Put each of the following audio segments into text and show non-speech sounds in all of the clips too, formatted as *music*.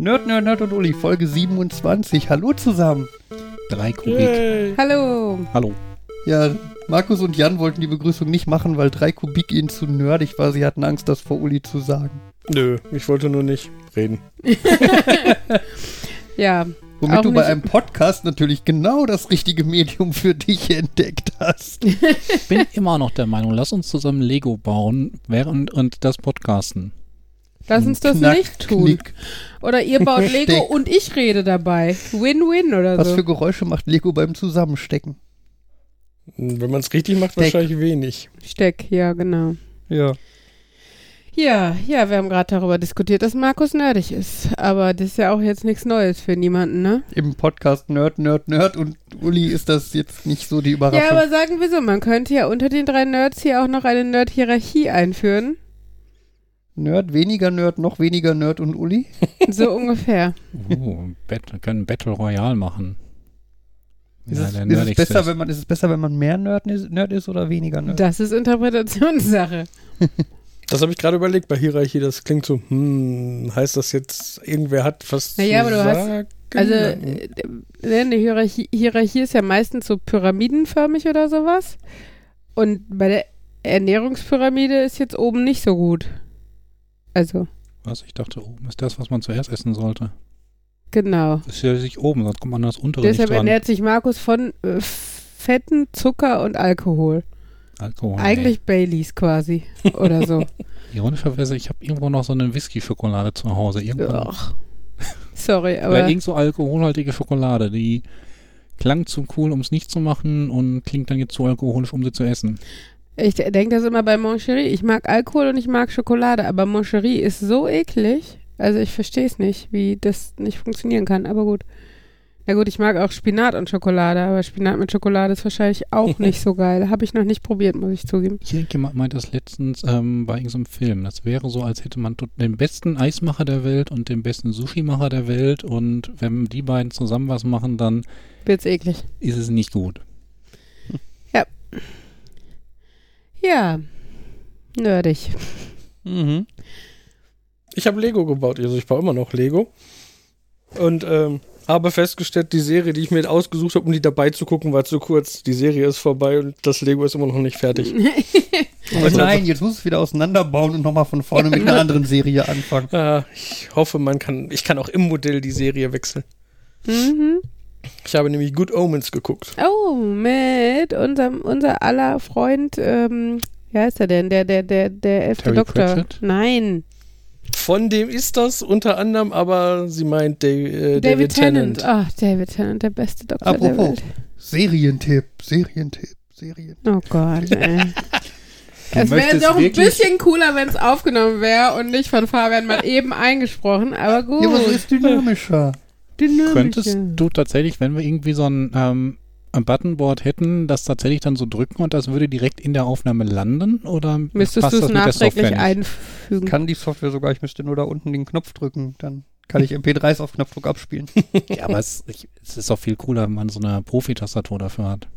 Nerd, Nerd, Nerd und Uli, Folge 27. Hallo zusammen. Drei Kubik. Yay. Hallo. Hallo. Ja, Markus und Jan wollten die Begrüßung nicht machen, weil 3 Kubik ihnen zu nerdig war. Sie hatten Angst, das vor Uli zu sagen. Nö, ich wollte nur nicht reden. *laughs* Ja, Womit Auch du bei einem Podcast natürlich genau das richtige Medium für dich entdeckt hast. *laughs* Bin immer noch der Meinung, lass uns zusammen Lego bauen während und das Podcasten. Lass uns das Knack, nicht tun. knick. Oder ihr baut *laughs* Lego Steck. und ich rede dabei. Win-win oder Was so. für Geräusche macht Lego beim Zusammenstecken? Wenn man es richtig macht, Steck. wahrscheinlich wenig. Steck, ja, genau. Ja. Ja, ja, wir haben gerade darüber diskutiert, dass Markus nerdig ist. Aber das ist ja auch jetzt nichts Neues für niemanden, ne? Im Podcast Nerd, Nerd, Nerd und Uli ist das jetzt nicht so die Überraschung. Ja, aber sagen wir so, man könnte ja unter den drei Nerds hier auch noch eine Nerd-Hierarchie einführen. Nerd, weniger Nerd, noch weniger Nerd und Uli? *laughs* So ungefähr. Bet wir können Battle Royale machen. Ist, Ja, es, ist, es besser, ist. wenn man, ist es besser, wenn man mehr Nerd ist, Nerd ist oder weniger Nerd? Das ist Interpretationssache. *laughs* Das habe ich gerade überlegt bei Hierarchie. Das klingt so, hm, heißt das jetzt, irgendwer hat was Naja, zu aber du hast- sagen? Also, äh, äh, eine Hierarchie, Hierarchie ist ja meistens so pyramidenförmig oder sowas. Und bei der Ernährungspyramide ist jetzt oben nicht so gut. Also, Was? Ich dachte, oben ist das, was man zuerst essen sollte. genau. Das ist ja sich oben, sonst kommt man an das untere Deshalb ernährt sich Markus von äh, Fetten, Zucker und Alkohol. Alkohol. Eigentlich Baileys quasi. *laughs* Oder so. Ey. Ironischerweise, ich habe irgendwo noch so eine Whisky-Schokolade zu Hause. Irgendwann. Ugh. Sorry, Oder aber. irgend so alkoholhaltige Schokolade, die klang zu cool, um es nicht zu machen und klingt dann jetzt zu alkoholisch, um sie zu essen. Ich denke das immer bei Moncherie. Ich mag Alkohol und ich mag Schokolade, aber Moncherie ist so eklig. Also ich verstehe es nicht, wie das nicht funktionieren kann, aber gut. Na gut, ich mag auch Spinat und Schokolade, aber Spinat mit Schokolade ist wahrscheinlich auch *laughs* nicht so geil. Habe ich noch nicht probiert, muss ich zugeben. Irgendjemand meinte das letztens ähm, bei irgendeinem Film. Das wäre so, als hätte man den besten Eismacher der Welt und den besten Sushi-Macher der Welt und wenn die beiden zusammen was machen, dann Wird's eklig. ist es nicht gut. Ja. Nerdig. Mhm. Ich habe Lego gebaut, also ich baue immer noch Lego. Und ähm, habe festgestellt, die Serie, die ich mir ausgesucht habe, um die dabei zu gucken, war zu kurz. Die Serie ist vorbei und das Lego ist immer noch nicht fertig. *laughs* Oh nein, jetzt muss es wieder auseinanderbauen und nochmal von vorne mit einer *laughs* anderen Serie anfangen. Ah, ich hoffe, man kann, ich kann auch im Modell die Serie wechseln. mhm. Ich habe nämlich Good Omens geguckt. Oh, mit unserem, unser aller Freund, ähm, wie heißt er denn? Der, der, der, der elfte Terry Doktor. Pratchett? Nein. Von dem ist das unter anderem, aber sie meint Dave, äh, David, David, Tennant. Tennant. Ach, David Tennant, der beste Doktor der Apropos, Welt. Serientipp, Serientipp, Serien. Oh Gott, *laughs* ey. Es wäre doch ein bisschen cooler, wenn es aufgenommen wäre und nicht von Fabian mal *laughs* eben eingesprochen, aber gut. Ja, aber so ist dynamischer. Dynamische. Könntest du tatsächlich, wenn wir irgendwie so ein, ähm, ein Buttonboard hätten, das tatsächlich dann so drücken und das würde direkt in der Aufnahme landen? Oder Müsstest passt du es das mit der nachträglich einfügen. Kann die Software sogar, ich müsste nur da unten den Knopf drücken, dann kann ich MP3s auf Knopfdruck abspielen. *laughs* Ja, aber es, ich, es ist auch viel cooler, wenn man so eine Profi-Tastatur dafür hat.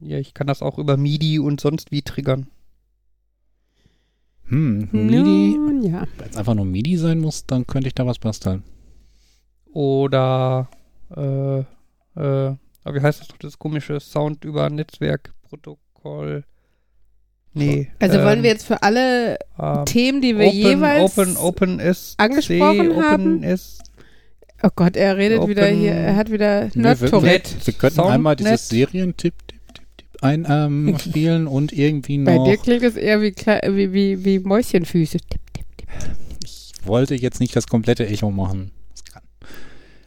Ja, ich kann das auch über MIDI und sonst wie triggern. Hm, MIDI, Nun, ja. wenn es einfach nur MIDI sein muss, dann könnte ich da was basteln. Oder, äh, äh, wie heißt das doch, das komische Sound über Netzwerkprotokoll? Nee. Also wollen ähm, wir jetzt für alle ähm, Themen, die wir Open, jeweils Open, Open S, angesprochen Open haben? S, Oh Gott, er redet Open- wieder hier, er hat wieder Nee, wir, Nerd-Tourette. wir, wir könnten Soundnet. einmal dieses Serientipp tipp, tipp, tipp ein, ähm, *laughs* spielen und irgendwie Bei noch. dir klingt es eher wie, Kle- wie, wie, wie Mäuschenfüße. Tipp, tipp, tipp. Ich wollte jetzt nicht das komplette Echo machen.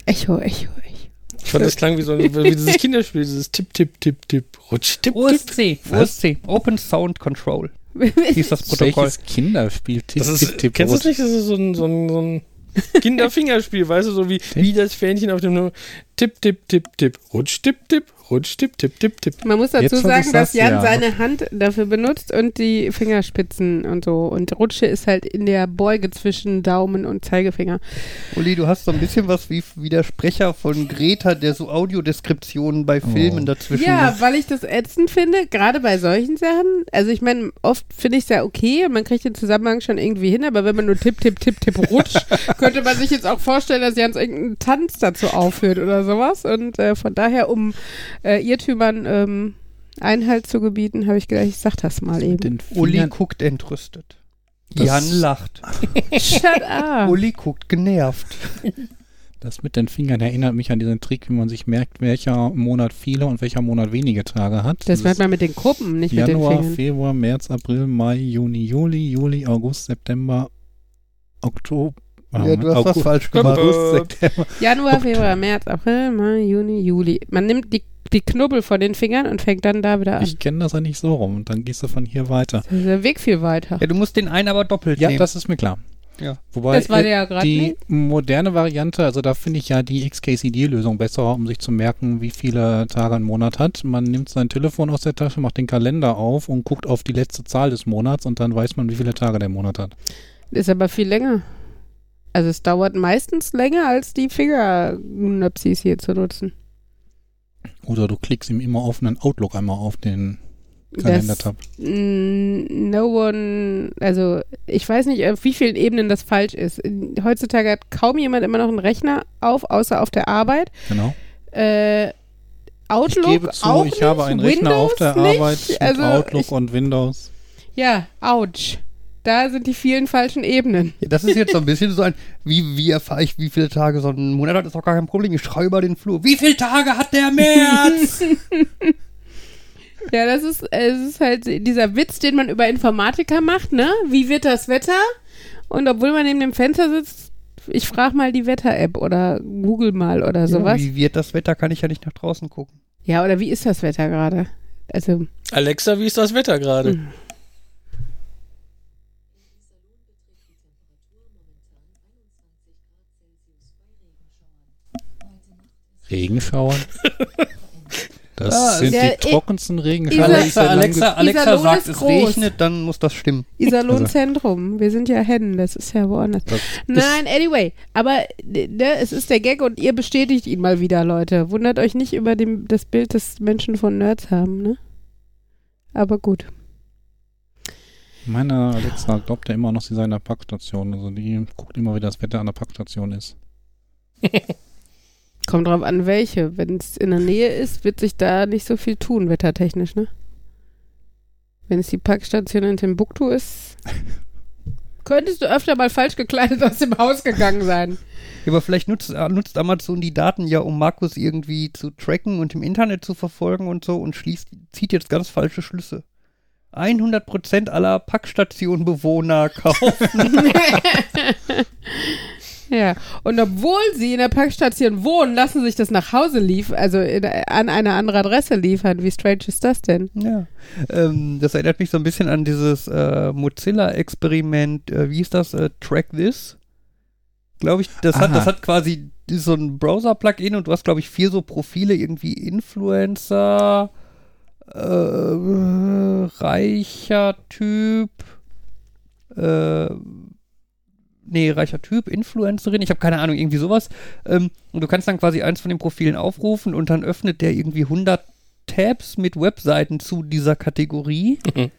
Echo, Echo, Echo. Ich fand, das klang wie so ein, wie dieses *laughs* Kinderspiel, dieses Tipp, Tipp, Tipp, Tipp, Rutsch, Tipp, Tipp. OSC, Was? OSC, Open Sound Control, *laughs* hieß das Protokoll. Welches Kinderspiel? Tipp, Das ist, tipp, tipp, kennst du das nicht? Das ist so ein, so ein, so ein Kinderfingerspiel, weißt du, so wie, wie das Fähnchen auf dem Tipp, Tipp, Tipp, Tipp, Rutsch, Tipp, Tipp, Rutsch, tipp, tipp, tipp, tipp. Man muss dazu Jetzt, sagen, dass Jan ja. seine Hand dafür benutzt und die Fingerspitzen und so. Und Rutsche ist halt in der Beuge zwischen Daumen und Zeigefinger. Uli, du hast so ein bisschen was wie, wie der Sprecher von Greta, der so Audiodeskriptionen bei Filmen Oh. dazwischen Ja, macht. weil ich das ätzend finde, gerade bei solchen Sachen. Also ich meine, oft finde ich es ja okay und man kriegt den Zusammenhang schon irgendwie hin, aber wenn man nur tipp, tipp, tipp, tipp rutscht, *laughs* könnte man sich jetzt auch vorstellen, dass Jans irgendeinen Tanz dazu aufführt oder sowas. Und äh, von daher, um äh, Irrtümern ähm, Einhalt zu gebieten, habe ich gedacht, ich sag das mal eben. Den Uli guckt entrüstet. Das- Jan lacht. *laughs* Shut up. Uli guckt genervt. das mit den Fingern erinnert mich an diesen Trick, wie man sich merkt, welcher Monat viele und welcher Monat wenige Tage hat. Das merkt man mit den Gruppen, nicht mit den Januar, Fingern. Februar, März, April, Mai, Juni, Juli, Juli, August, September, Oktober. Ja, du hast was August, falsch gemacht. August, September. Januar, Februar, März, April, Mai, Juni, Juli. Man nimmt die, die Knubbel von den Fingern und fängt dann da wieder an. Ich kenne das ja nicht so rum und dann gehst du von hier weiter. Der Weg viel weiter. Ja, du musst den einen aber doppelt Ja, nehmen. das ist mir klar. Ja. Wobei Das war äh, der ja gerade die nicht. moderne Variante, also da finde ich ja die XKCD-Lösung besser, um sich zu merken, wie viele Tage ein Monat hat. Man nimmt sein Telefon aus der Tasche, macht den Kalender auf und guckt auf die letzte Zahl des Monats und dann weiß man, wie viele Tage der Monat hat. Ist aber viel länger. Also es dauert meistens länger, als die Fingernöpsis hier zu nutzen. Oder du klickst im immer offenen Outlook einmal auf den Kalendertab. mm, no one, also ich weiß nicht, auf wie vielen Ebenen das falsch ist. Heutzutage hat kaum jemand immer noch einen Rechner auf, außer auf der Arbeit. Genau. Äh, Outlook ich gebe zu, auch ich nicht, habe einen Rechner Windows auf der nicht. Arbeit mit Also Outlook ich, und Windows. ja, ouch. Da sind die vielen falschen Ebenen. Ja, das ist jetzt so ein bisschen so ein, wie, wie erfahre ich, wie viele Tage so ein Monat hat, ist auch gar kein Problem. Ich schreibe über den Flur. Wie viele Tage hat der März? *laughs* *laughs* Ja, das ist, es ist halt dieser Witz, den man über Informatiker macht, ne? Wie wird das Wetter? Und obwohl man neben dem Fenster sitzt, ich frage mal die Wetter-App oder Google mal oder ja, sowas. wie wird das Wetter, kann ich ja nicht nach draußen gucken. Ja, oder wie ist das Wetter gerade? Also, Alexa, wie ist das Wetter gerade? Regenschauern. *laughs* Das Ah, sind ja, die trockensten Regenschauer. Alexa, Alexa, Alexa sagt, es groß. regnet, dann muss das stimmen. Iserlohn Zentrum. Wir sind ja Hennen, das ist ja woanders. Das Nein, anyway. Aber ne, es ist der Gag und ihr bestätigt ihn mal wieder, Leute. Wundert euch nicht über dem, das Bild, das Menschen von Nerds haben, ne? Aber gut. Meine Alexa glaubt ja immer noch, sie sei in der Packstation. Also die guckt immer, wie das Wetter an der Packstation ist. *laughs* Kommt drauf an, welche. Wenn es in der Nähe ist, wird sich da nicht so viel tun, wettertechnisch, ne? Wenn es die Packstation in Timbuktu ist, *laughs* könntest du öfter mal falsch gekleidet aus dem Haus gegangen sein. Ja, aber vielleicht nutzt, äh, nutzt Amazon die Daten ja, um Markus irgendwie zu tracken und im Internet zu verfolgen und so und schließt, zieht jetzt ganz falsche Schlüsse. 100% aller Packstationbewohner kaufen. *laughs* *laughs* Ja, und obwohl sie in der Packstation wohnen, lassen sie sich das nach Hause liefern, also in, an eine andere Adresse liefern. Wie strange ist das denn? ja. Ähm, das erinnert mich so ein bisschen an dieses äh, Mozilla-Experiment. Äh, wie ist das? Äh, Track This? Glaube ich. Das hat, das hat quasi so ein Browser-Plugin und du hast, glaube ich, vier so Profile, irgendwie Influencer, äh, reicher Typ, äh, nee, reicher Typ, Influencerin, ich habe keine Ahnung, irgendwie sowas. Ähm, und du kannst dann quasi eins von den Profilen aufrufen und dann öffnet der irgendwie 100 Tabs mit Webseiten zu dieser Kategorie. Mhm.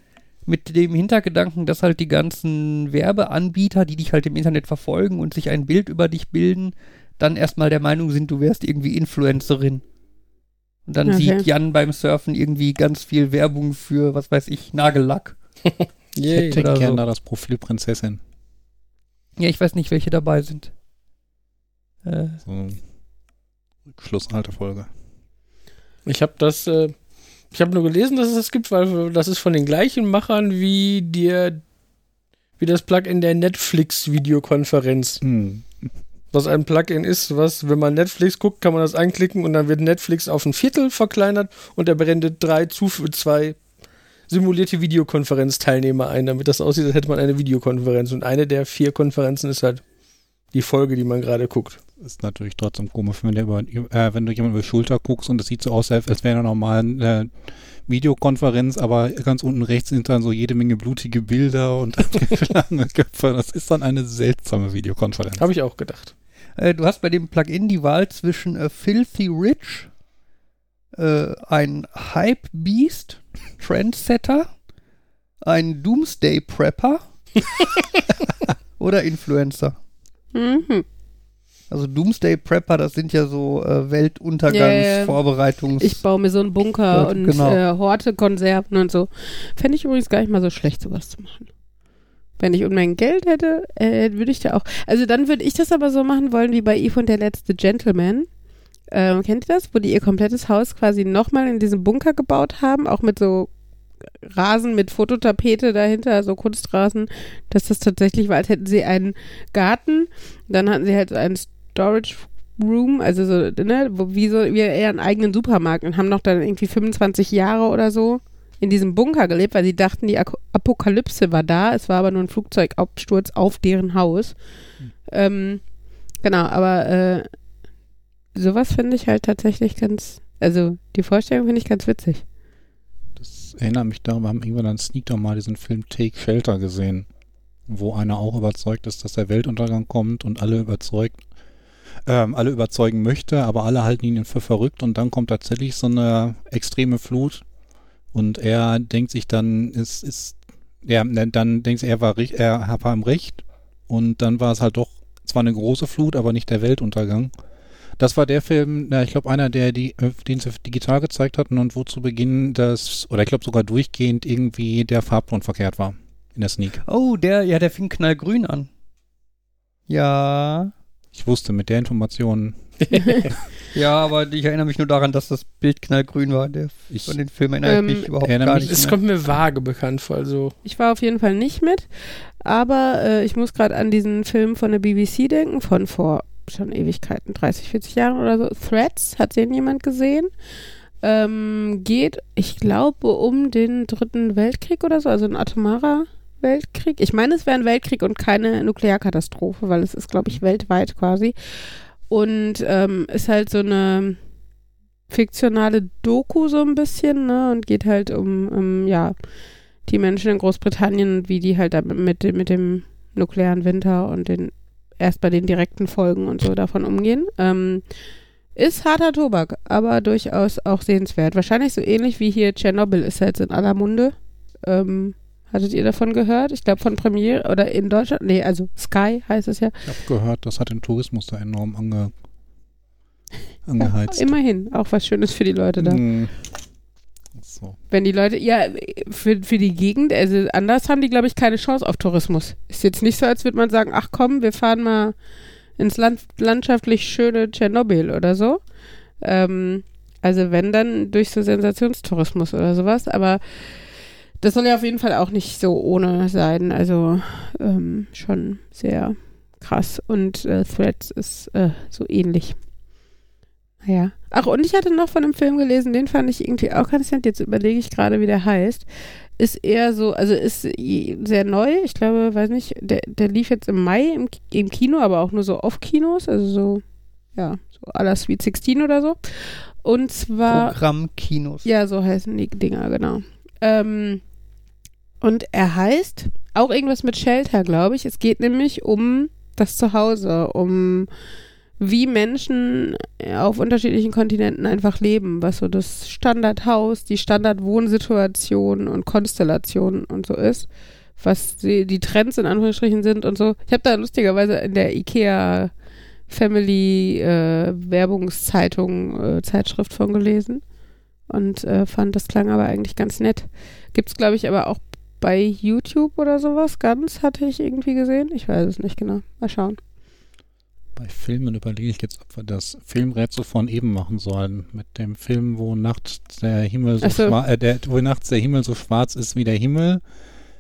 Mit dem Hintergedanken, dass halt die ganzen Werbeanbieter, die dich halt im Internet verfolgen und sich ein Bild über dich bilden, dann erstmal der Meinung sind, du wärst irgendwie Influencerin. Und dann Okay. sieht Jan beim Surfen irgendwie ganz viel Werbung für, was weiß ich, Nagellack. *laughs* Ich hätte oder gern so. da das Profil Prinzessin. Ja, ich weiß nicht, welche dabei sind. Äh, So Schluss alter Folge. Ich habe das, äh, ich habe nur gelesen, dass es das gibt, weil das ist von den gleichen Machern wie dir, wie das Plugin der Netflix-Videokonferenz. Hm. Was ein Plugin ist, was, wenn man Netflix guckt, kann man das einklicken und dann wird Netflix auf ein Viertel verkleinert und er blendet drei zu zwei simulierte Videokonferenzteilnehmer ein, damit das aussieht, als hätte man eine Videokonferenz. Und eine der vier Konferenzen ist halt die Folge, die man gerade guckt. Ist natürlich trotzdem komisch, wenn, der über, äh, wenn du jemand über die Schulter guckst und es sieht so aus, als wäre eine normale äh, Videokonferenz, aber ganz unten rechts sind dann so jede Menge blutige Bilder und abgeschlagene *laughs* Köpfe. Das ist dann eine seltsame Videokonferenz. Habe ich auch gedacht. Äh, du hast bei dem Plugin die Wahl zwischen äh, Filthy Rich, äh, ein Hype Beast, Trendsetter, ein Doomsday Prepper *laughs* oder Influencer. Mhm. Also Doomsday Prepper, das sind ja so äh. Weltuntergangsvorbereitungs... Ich baue mir so einen Bunker Ja, und genau. äh, horte Konserven und so. Fände ich übrigens gar nicht mal so schlecht, sowas zu machen. Wenn ich Unmengen Geld hätte, äh, würde ich da auch. Also dann würde ich das aber so machen wollen wie bei Eve und der letzte Gentleman. Ähm, kennt ihr das? Wo die ihr komplettes Haus quasi nochmal in diesem Bunker gebaut haben, auch mit so Rasen mit Fototapete dahinter, so Kunstrasen, dass das tatsächlich war, als hätten sie einen Garten. Dann hatten sie halt so einen Storage Room, also so, ne, wo, wie so, wie eher einen eigenen Supermarkt und haben noch dann irgendwie 25 Jahre oder so in diesem Bunker gelebt, weil sie dachten, die Apokalypse war da. Es war aber nur ein Flugzeugabsturz auf deren Haus. Ähm, genau, aber äh, sowas finde ich halt tatsächlich ganz, also die Vorstellung finde ich ganz witzig. Das erinnert mich daran, wir haben irgendwann an Sneak doch mal diesen Film Take Shelter gesehen, wo einer auch überzeugt ist, dass der Weltuntergang kommt und alle überzeugt, ähm, alle überzeugen möchte, aber alle halten ihn für verrückt und dann kommt tatsächlich so eine extreme Flut und er denkt sich dann, es ist, ja, ne, dann denkt er, war, er war im Recht und dann war es halt doch zwar eine große Flut, aber nicht der Weltuntergang. Das war der Film, na, ich glaube, einer, der die, äh, den sie digital gezeigt hatten und wo zu Beginn das, oder ich glaube sogar durchgehend irgendwie der Farbton verkehrt war in der Sneak. Oh, der, ja, der fing knallgrün an. Ja. Ich wusste mit der Information, *laughs* Ja, aber ich erinnere mich nur daran, dass das Bild knallgrün war. Der, ich, von den Film erinnere Ähm, ich mich überhaupt erinnere gar mich- nicht Es kommt mir vage bekannt vor. Also, Ich war auf jeden Fall nicht mit, aber äh, ich muss gerade an diesen Film von der BBC denken, von vor schon Ewigkeiten, 30, 40 Jahren oder so. Threads, hat den jemand gesehen? Ähm, geht, ich glaube, um den dritten Weltkrieg oder so, also ein atomarer Weltkrieg. Ich meine, es wäre ein Weltkrieg und keine Nuklearkatastrophe, weil es ist, glaube ich, weltweit quasi. Und ähm, ist halt so eine fiktionale Doku so ein bisschen, ne? Und geht halt um, um ja, die Menschen in Großbritannien und wie die halt mit, mit dem nuklearen Winter und den erst bei den direkten Folgen und so davon umgehen. Ähm, ist harter Tobak, aber durchaus auch sehenswert. Wahrscheinlich so ähnlich wie hier Tschernobyl ist jetzt in aller Munde. Ähm, hattet ihr davon gehört? Ich glaube von Premiere oder in Deutschland? Nee, also Sky heißt es ja. ich habe gehört, das hat den Tourismus da enorm ange, *laughs* angeheizt. Immerhin, auch was Schönes für die Leute da. Hm. So. Wenn die Leute, ja, für, für die Gegend, also anders haben die, glaube ich, keine Chance auf Tourismus. Ist jetzt nicht so, als würde man sagen, ach komm, wir fahren mal ins Land, landschaftlich schöne Tschernobyl oder so. Ähm, also wenn dann durch so Sensationstourismus oder sowas, aber das soll ja auf jeden Fall auch nicht so ohne sein. Also ähm, schon sehr krass. Und äh, Threads ist äh, so ähnlich. Naja. Ach, und ich hatte noch von einem Film gelesen, den fand ich irgendwie auch ganz nett. Jetzt überlege ich gerade, wie der heißt. Ist eher so, also ist sehr neu. Ich glaube, weiß nicht, der, der lief jetzt im Mai im, im Kino, aber auch nur so Off-Kinos, also so, ja, so à la Sweet 16 oder so. Und zwar. Programmkinos. Ja, so heißen die Dinger, genau. Ähm, und er heißt auch irgendwas mit Shelter, glaube ich. Es geht nämlich um das Zuhause, um wie Menschen auf unterschiedlichen Kontinenten einfach leben, was so das Standardhaus, die Standardwohnsituation und Konstellation und so ist, was die, die Trends in Anführungsstrichen sind und so. Ich habe da lustigerweise in der IKEA Family äh, Werbungszeitung äh, Zeitschrift von gelesen und äh, fand das klang aber eigentlich ganz nett. Gibt's glaube ich aber auch bei YouTube oder sowas ganz hatte ich irgendwie gesehen. Ich weiß es nicht genau. Mal schauen. Bei Filmen überlege ich jetzt, ob wir das Filmrätsel von eben machen sollen. Mit dem Film, wo nachts der Himmel so so. schwarz, äh, der, wo nachts der Himmel so schwarz ist, wie der Himmel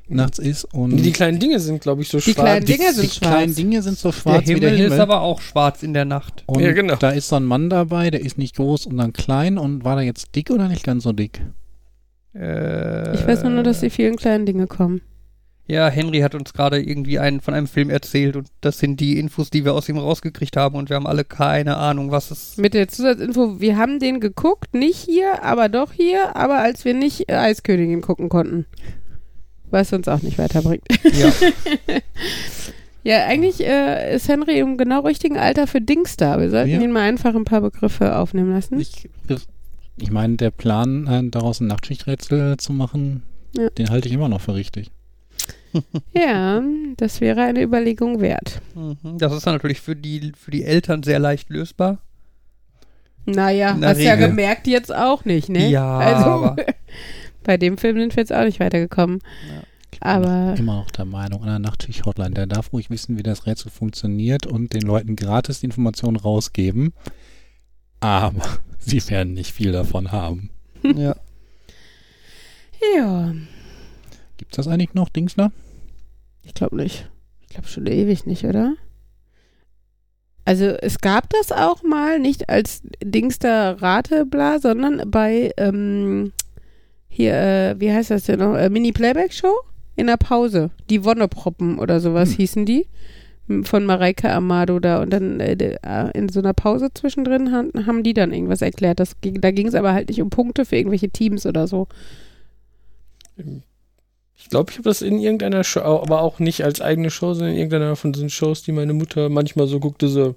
nachts ist. Und die kleinen Dinge sind, glaube ich, so Die schwarz. kleinen Dinge sind die kleinen schwarz. Dinge sind so Der schwarz wie Himmel, der Himmel. ist aber auch schwarz in der Nacht. und Ja, genau. da ist so ein Mann dabei, der ist nicht groß und dann klein. Und war der jetzt dick oder nicht ganz so dick? Äh, Ich weiß nur, nur, dass die vielen kleinen Dinge kommen. Ja, Henry hat uns gerade irgendwie einen von einem Film erzählt und das sind die Infos, die wir aus ihm rausgekriegt haben und wir haben alle keine Ahnung, was es. Mit der Zusatzinfo, wir haben den geguckt, nicht hier, aber doch hier, aber als wir nicht äh, Eiskönigin gucken konnten. Was uns auch nicht weiterbringt. Ja, *laughs* Ja, eigentlich äh, ist Henry im genau richtigen Alter für Dings da. Wir sollten Ja. ihn mal einfach ein paar Begriffe aufnehmen lassen. Ich, ich meine, der Plan, äh, daraus ein Nachtschichträtsel zu machen, Ja. den halte ich immer noch für richtig. *laughs* Ja, das wäre eine Überlegung wert. mhm. das ist dann natürlich für die, für die Eltern sehr leicht lösbar. Naja, hast ja Regel. gemerkt jetzt auch nicht, ne? Ja, also, aber- *laughs* bei dem Film sind wir jetzt auch nicht weitergekommen. Ich bin Aber immer noch der Meinung, an der Nachtschicht-Hotline, der darf ruhig wissen, wie das Rätsel funktioniert und den Leuten gratis die Informationen rausgeben. Aber *laughs* sie werden nicht viel davon haben. ja. ja, Gibt's das eigentlich noch, Dingsler? ich glaube nicht. Ich glaube schon ewig nicht, oder? Also es gab das auch mal, nicht als Dingster Ratebla, sondern bei, ähm, hier, äh, wie heißt das denn noch? Äh, Mini-Playback-Show? In der Pause. Die Wonneproppen oder sowas Hm. hießen die. Von Mareike Amado da. Und dann äh, äh, in so einer Pause zwischendrin han- haben die dann irgendwas erklärt. Das, ging- da ging es aber halt nicht um Punkte für irgendwelche Teams oder so. Ich glaube, ich habe das in irgendeiner Show, aber auch nicht als eigene Show, sondern in irgendeiner von diesen Shows, die meine Mutter manchmal so guckte, so.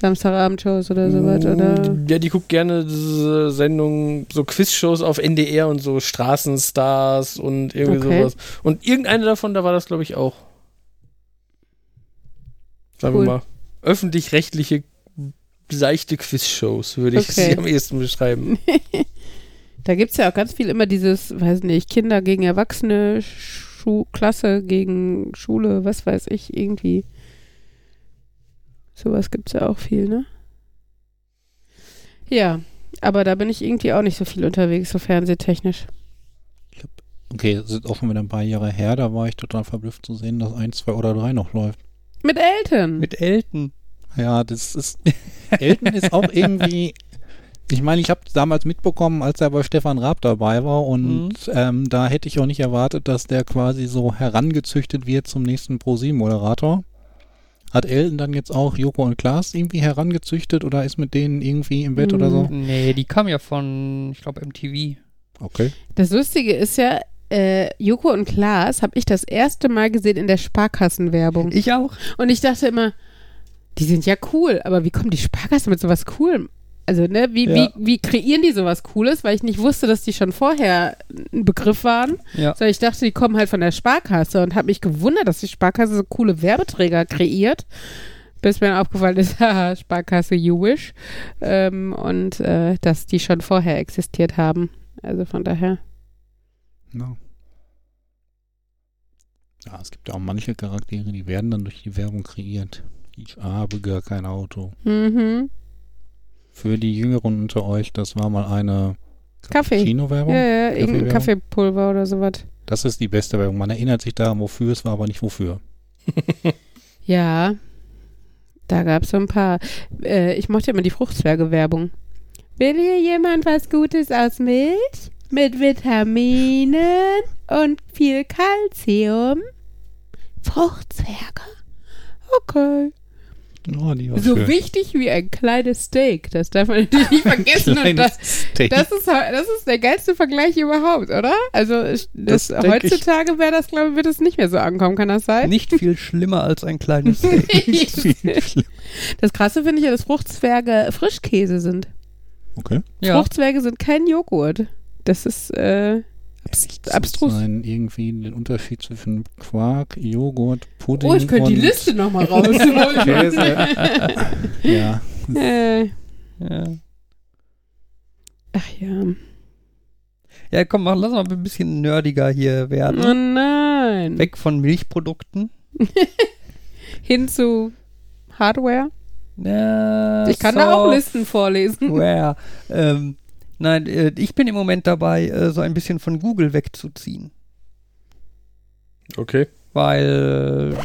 Samstagabendshows oder sowas, oder? Ja, die guckt gerne diese Sendungen, so Quizshows auf NDR und so Straßenstars und irgendwie Okay. sowas. Und irgendeine davon, da war das, glaube ich, auch. Sagen Cool. wir mal, öffentlich-rechtliche seichte Quizshows, würde ich Okay. sie am ehesten beschreiben. *laughs* Da gibt es ja auch ganz viel immer dieses, weiß nicht, Kinder gegen Erwachsene, Schu Klasse gegen Schule, was weiß ich, irgendwie. Sowas gibt es ja auch viel, ne? Ja, aber da bin ich irgendwie auch nicht so viel unterwegs, so fernsehtechnisch. Okay, das ist auch schon wieder ein paar Jahre her, da war ich total verblüfft zu sehen, dass 1, 2 oder 3 noch läuft. Mit Eltern. Mit Elton. Ja, das ist. *laughs* Elton ist auch irgendwie. Ich meine, ich habe damals mitbekommen, als er bei Stefan Raab dabei war und Mhm. ähm, da hätte ich auch nicht erwartet, dass der quasi so herangezüchtet wird zum nächsten Pro-7-Moderator. Hat Elton dann jetzt auch Joko und Klaas irgendwie herangezüchtet oder ist mit denen irgendwie im Bett oder so? Nee, die kam ja von, ich glaube, MTV. Okay. Das Lustige ist ja, äh, Joko und Klaas habe ich das erste Mal gesehen in der Sparkassenwerbung. Ich auch. Und ich dachte immer, die sind ja cool, aber wie kommen die Sparkassen mit sowas Coolem? Also, ne, wie, Ja. wie, wie kreieren die sowas Cooles? Weil ich nicht wusste, dass die schon vorher ein Begriff waren. Ja. Sondern ich dachte, die kommen halt von der Sparkasse und habe mich gewundert, dass die Sparkasse so coole Werbeträger kreiert. Bis mir aufgefallen ist, *laughs* haha, Sparkasse You Wish. Ähm, und äh, dass die schon vorher existiert haben. Also von daher. Ja. Ja, es gibt ja auch manche Charaktere, die werden dann durch die Werbung kreiert. Ich habe gar kein Auto. Mhm. Für die Jüngeren unter euch, das war mal eine. Cappuccino-Werbung. Ja, ja, irgendein? Kaffeepulver oder sowas. Das ist die beste Werbung. Man erinnert sich daran, wofür es war, aber nicht wofür. *laughs* Ja, da gab es so ein paar. Äh, ich mochte immer die Fruchtzwerge-Werbung. Will hier jemand was Gutes aus Milch? Mit Vitaminen und viel Kalzium? Fruchtzwerge? Okay. Oh, die war So schön. wichtig wie ein kleines Steak. Das darf man natürlich *laughs* nicht vergessen. und das, das, ist, das ist der geilste Vergleich überhaupt, oder? Also das, Das heutzutage wäre das, glaube ich, wird es nicht mehr so ankommen. Kann das sein? Nicht viel schlimmer als ein kleines *laughs* Steak. Nicht viel schlimm. Das Krasse finde ich ja, dass Fruchtzwerge Frischkäse sind. Okay. Ja. Fruchtzwerge sind kein Joghurt. Das ist äh, abstrus. muss sein, irgendwie den Unterschied zwischen Quark, Joghurt, Pudding Oh, ich könnte die und Liste nochmal rausholen. *laughs* Käse. *laughs* ja. äh, Ja. ach ja. ja, komm, mach, lass mal ein bisschen nerdiger hier Oh werden. nein. Weg von Milchprodukten. *laughs* Hin zu Hardware. Ja, Ich kann da auch Listen vorlesen. Ähm, nein, äh, ich bin im Moment dabei, äh, so ein bisschen von Google wegzuziehen. Okay. Weil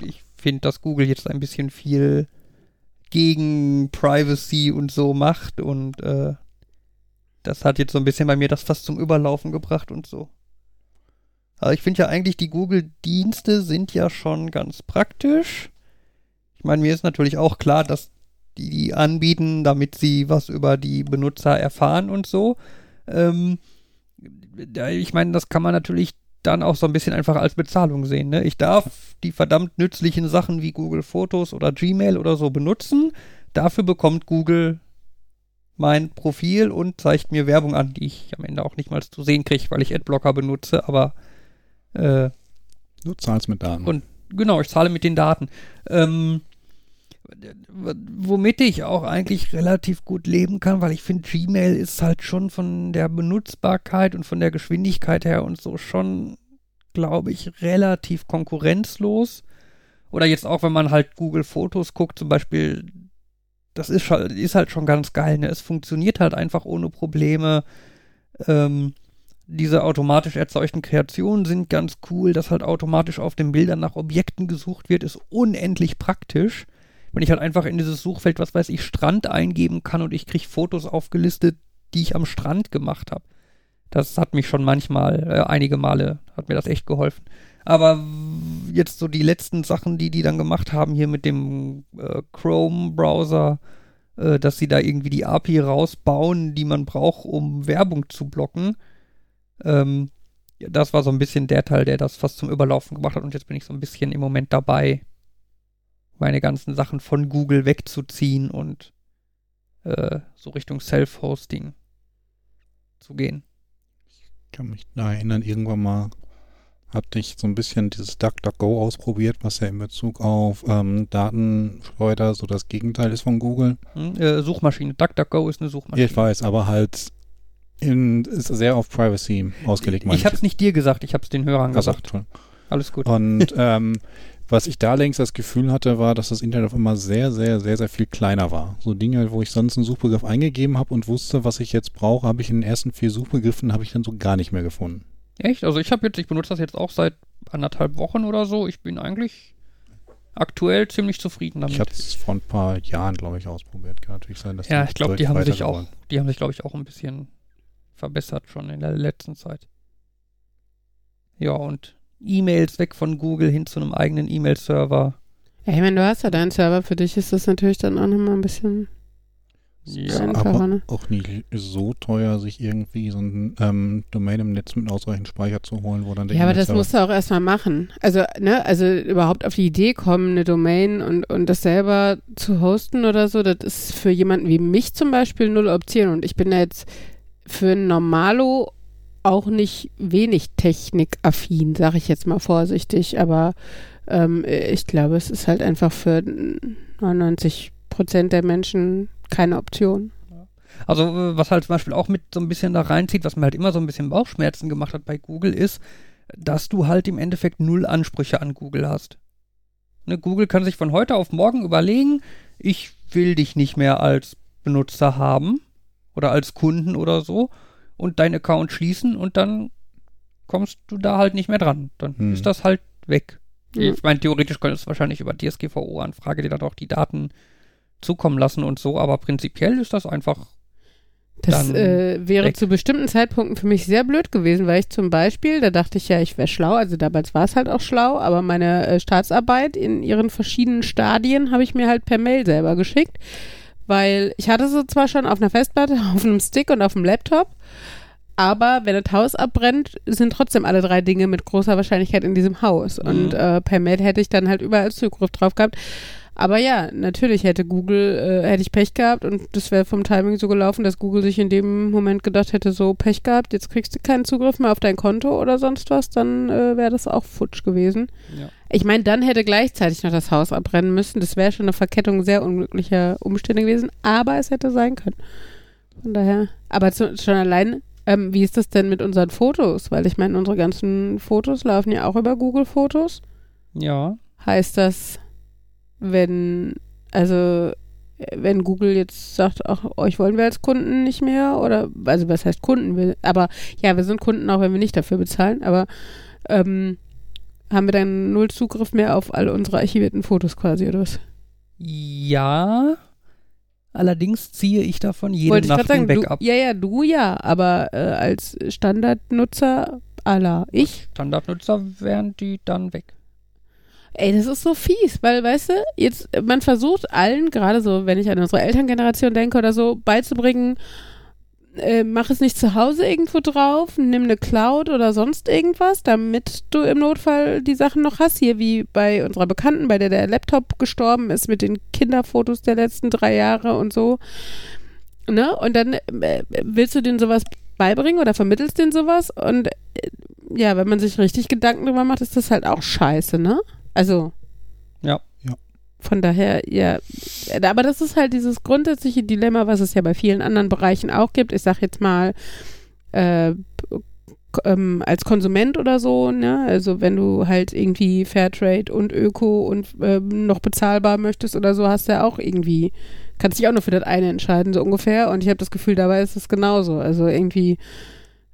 äh, ich finde, dass Google jetzt ein bisschen viel gegen Privacy und so macht und äh, das hat jetzt so ein bisschen bei mir das fast zum Überlaufen gebracht und so. Also ich finde ja eigentlich, die Google-Dienste sind ja schon ganz praktisch. Ich meine, mir ist natürlich auch klar, dass die die anbieten, damit sie was über die Benutzer erfahren und so. Ähm, ich meine, das kann man natürlich dann auch so ein bisschen einfach als Bezahlung sehen. Ne? Ich darf die verdammt nützlichen Sachen wie Google Fotos oder Gmail oder so benutzen. Dafür bekommt Google mein Profil und zeigt mir Werbung an, die ich am Ende auch nicht mal zu sehen kriege, weil ich Adblocker benutze, aber äh, Du zahlst mit Daten. Und genau, ich zahle mit den Daten. Ähm, womit ich auch eigentlich relativ gut leben kann, weil ich finde, Gmail ist halt schon von der Benutzbarkeit und von der Geschwindigkeit her und so schon, glaube ich, relativ konkurrenzlos. Oder jetzt auch, wenn man halt Google Fotos guckt, zum Beispiel, das ist, ist halt schon ganz geil. Ne? Es funktioniert halt einfach ohne Probleme. Ähm, diese automatisch erzeugten Kreationen sind ganz cool, dass halt automatisch auf den Bildern nach Objekten gesucht wird, ist unendlich praktisch wenn ich halt einfach in dieses Suchfeld, was weiß ich, Strand eingeben kann und ich kriege Fotos aufgelistet, die ich am Strand gemacht habe. Das hat mich schon manchmal, äh, einige Male, hat mir das echt geholfen. Aber jetzt so die letzten Sachen, die die dann gemacht haben hier mit dem äh, Chrome-Browser, äh, dass sie da irgendwie die API rausbauen, die man braucht, um Werbung zu blocken. Ähm, das war so ein bisschen der Teil, der das fast zum Überlaufen gemacht hat. Und jetzt bin ich so ein bisschen im Moment dabei, meine ganzen Sachen von Google wegzuziehen und äh, so Richtung Self-Hosting zu gehen. Ich kann mich da erinnern, irgendwann mal hatte ich so ein bisschen dieses DuckDuckGo ausprobiert, was ja in Bezug auf ähm, Datenschleuder so das Gegenteil ist von Google. Hm, äh, Suchmaschine. DuckDuckGo ist eine Suchmaschine. Ich weiß, aber halt in, ist sehr auf Privacy ausgelegt. Ich, ich habe es nicht dir gesagt, ich habe es den Hörern gesagt. Toll. Alles gut. Und *laughs* ähm, was ich da längst das Gefühl hatte, war, dass das Internet auf immer sehr, sehr, sehr, sehr viel kleiner war. So Dinge, wo ich sonst einen Suchbegriff eingegeben habe und wusste, was ich jetzt brauche, habe ich in den ersten vier Suchbegriffen, habe ich dann so gar nicht mehr gefunden. Echt? Also ich habe jetzt, ich benutze das jetzt auch seit anderthalb Wochen oder so. Ich bin eigentlich aktuell ziemlich zufrieden damit. Ich hatte es vor ein paar Jahren, glaube ich, ausprobiert. Kann natürlich sein, dass ja, ich glaube, die haben sich auch, die haben sich, glaube ich, auch ein bisschen verbessert schon in der letzten Zeit. Ja, und E-Mails weg von Google hin zu einem eigenen E-Mail-Server. Ja, ich meine, du hast ja deinen Server, für dich ist das natürlich dann auch nochmal ein bisschen ja, aber ne? auch nicht so teuer, sich irgendwie so ein ähm, Domain im Netz mit ausreichend Speicher zu holen, wo dann der Ja, aber das musst du auch erstmal machen. Also, ne, also überhaupt auf die Idee kommen, eine Domain und, und das selber zu hosten oder so, das ist für jemanden wie mich zum Beispiel null Option. Und ich bin da jetzt für ein Normalo auch nicht wenig technikaffin, sage ich jetzt mal vorsichtig, aber ähm, ich glaube, es ist halt einfach für 99 Prozent der Menschen keine Option. Also äh, was halt zum Beispiel auch mit so ein bisschen da reinzieht, was mir halt immer so ein bisschen Bauchschmerzen gemacht hat bei Google, ist, dass du halt im Endeffekt null Ansprüche an Google hast. Ne, Google kann sich von heute auf morgen überlegen, ich will dich nicht mehr als Benutzer haben oder als Kunden oder so und deinen Account schließen und dann kommst du da halt nicht mehr dran. Dann hm. ist das halt weg. Ja. Ich meine, theoretisch könntest du wahrscheinlich über DSGVO-Anfrage dir dann auch die Daten zukommen lassen und so, aber prinzipiell ist das einfach. Das äh, wäre weg. zu bestimmten Zeitpunkten für mich sehr blöd gewesen, weil ich zum Beispiel, da dachte ich ja, ich wäre schlau, also damals war es halt auch schlau, aber meine äh, Staatsarbeit in ihren verschiedenen Stadien habe ich mir halt per Mail selber geschickt, weil ich hatte sie zwar schon auf einer Festplatte, *laughs* auf einem Stick und auf dem Laptop, aber wenn das Haus abbrennt, sind trotzdem alle drei Dinge mit großer Wahrscheinlichkeit in diesem Haus. Mhm. Und äh, per Mail hätte ich dann halt überall Zugriff drauf gehabt. Aber ja, natürlich hätte Google, äh, hätte ich Pech gehabt und das wäre vom Timing so gelaufen, dass Google sich in dem Moment gedacht hätte, so Pech gehabt, jetzt kriegst du keinen Zugriff mehr auf dein Konto oder sonst was, dann äh, wäre das auch futsch gewesen. Ja. Ich meine, dann hätte gleichzeitig noch das Haus abbrennen müssen. Das wäre schon eine Verkettung sehr unglücklicher Umstände gewesen, aber es hätte sein können. Von daher, aber zu, schon allein ähm, wie ist das denn mit unseren Fotos? Weil ich meine, unsere ganzen Fotos laufen ja auch über Google Fotos. Ja. Heißt das, wenn, also, wenn Google jetzt sagt, ach, euch wollen wir als Kunden nicht mehr oder, also was heißt Kunden? Aber ja, wir sind Kunden auch, wenn wir nicht dafür bezahlen, aber ähm, haben wir dann null Zugriff mehr auf alle unsere archivierten Fotos quasi, oder was? Ja, Allerdings ziehe ich davon jede Wollte Nacht sagen, ein Backup. Du, ja, ja, du ja, aber äh, als Standardnutzer aller. Ich Standardnutzer wären die dann weg. Ey, das ist so fies, weil, weißt du, jetzt, man versucht allen, gerade so, wenn ich an unsere Elterngeneration denke oder so, beizubringen, äh, mach es nicht zu Hause irgendwo drauf, nimm eine Cloud oder sonst irgendwas, damit du im Notfall die Sachen noch hast. Hier wie bei unserer Bekannten, bei der der Laptop gestorben ist mit den Kinderfotos der letzten drei Jahre und so. Ne? Und dann äh, willst du denen sowas beibringen oder vermittelst denen sowas und äh, ja, wenn man sich richtig Gedanken drüber macht, ist das halt auch scheiße, ne? Also. Ja. Ja. Von daher, ja. Aber das ist halt dieses grundsätzliche Dilemma, was es ja bei vielen anderen Bereichen auch gibt. Ich sag jetzt mal, äh, ähm, als Konsument oder so, ne? Also wenn du halt irgendwie Fairtrade und Öko und ähm, noch bezahlbar möchtest oder so, hast du ja auch irgendwie, kannst dich auch nur für das eine entscheiden, so ungefähr. Und ich habe das Gefühl, dabei ist es genauso. Also irgendwie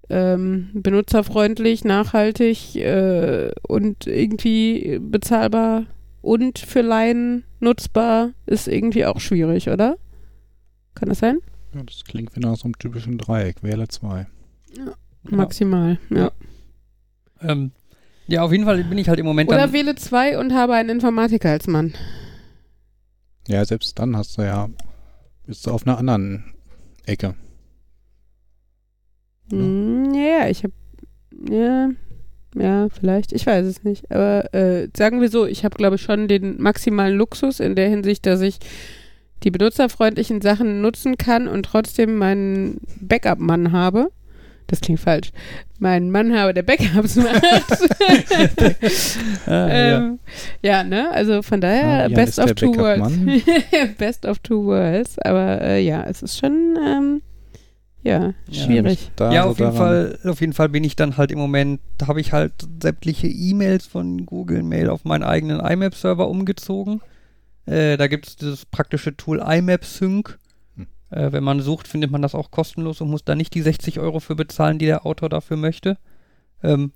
ähm, benutzerfreundlich, nachhaltig äh, und irgendwie bezahlbar und für Laien nutzbar ist irgendwie auch schwierig, oder? Kann das sein? Ja, das klingt wie nach so einem typischen Dreieck. Wähle zwei. Maximal, ja. Ähm, ja, auf jeden Fall bin ich halt im Moment Oder dann, wähle zwei und habe einen Informatiker als Mann. Ja, selbst dann hast du ja, bist du auf einer anderen Ecke. Ja. Hm, ja, ich habe, ja, ja, vielleicht, ich weiß es nicht. Aber äh, sagen wir so, ich habe, glaube ich, schon den maximalen Luxus in der Hinsicht, dass ich die benutzerfreundlichen Sachen nutzen kann und trotzdem meinen Backup-Mann habe. Das klingt falsch. Meinen Mann habe, der Backups *laughs* macht. Ah, ja. ähm, ja, ne? Also von daher, Ah, best of two worlds. *laughs* Best of two worlds. Aber äh, ja, es ist schon, ähm, ja, Ja, schwierig. Ja, so auf jeden daran- Fall, auf jeden Fall bin ich dann halt im Moment, da habe ich halt sämtliche E-Mails von Google Mail auf meinen eigenen IMAP-Server umgezogen. Äh, da gibt es das praktische Tool IMAP Sync. Hm. Äh, wenn man sucht, findet man das auch kostenlos und muss da nicht die 60 Euro für bezahlen, die der Autor dafür möchte. Ähm,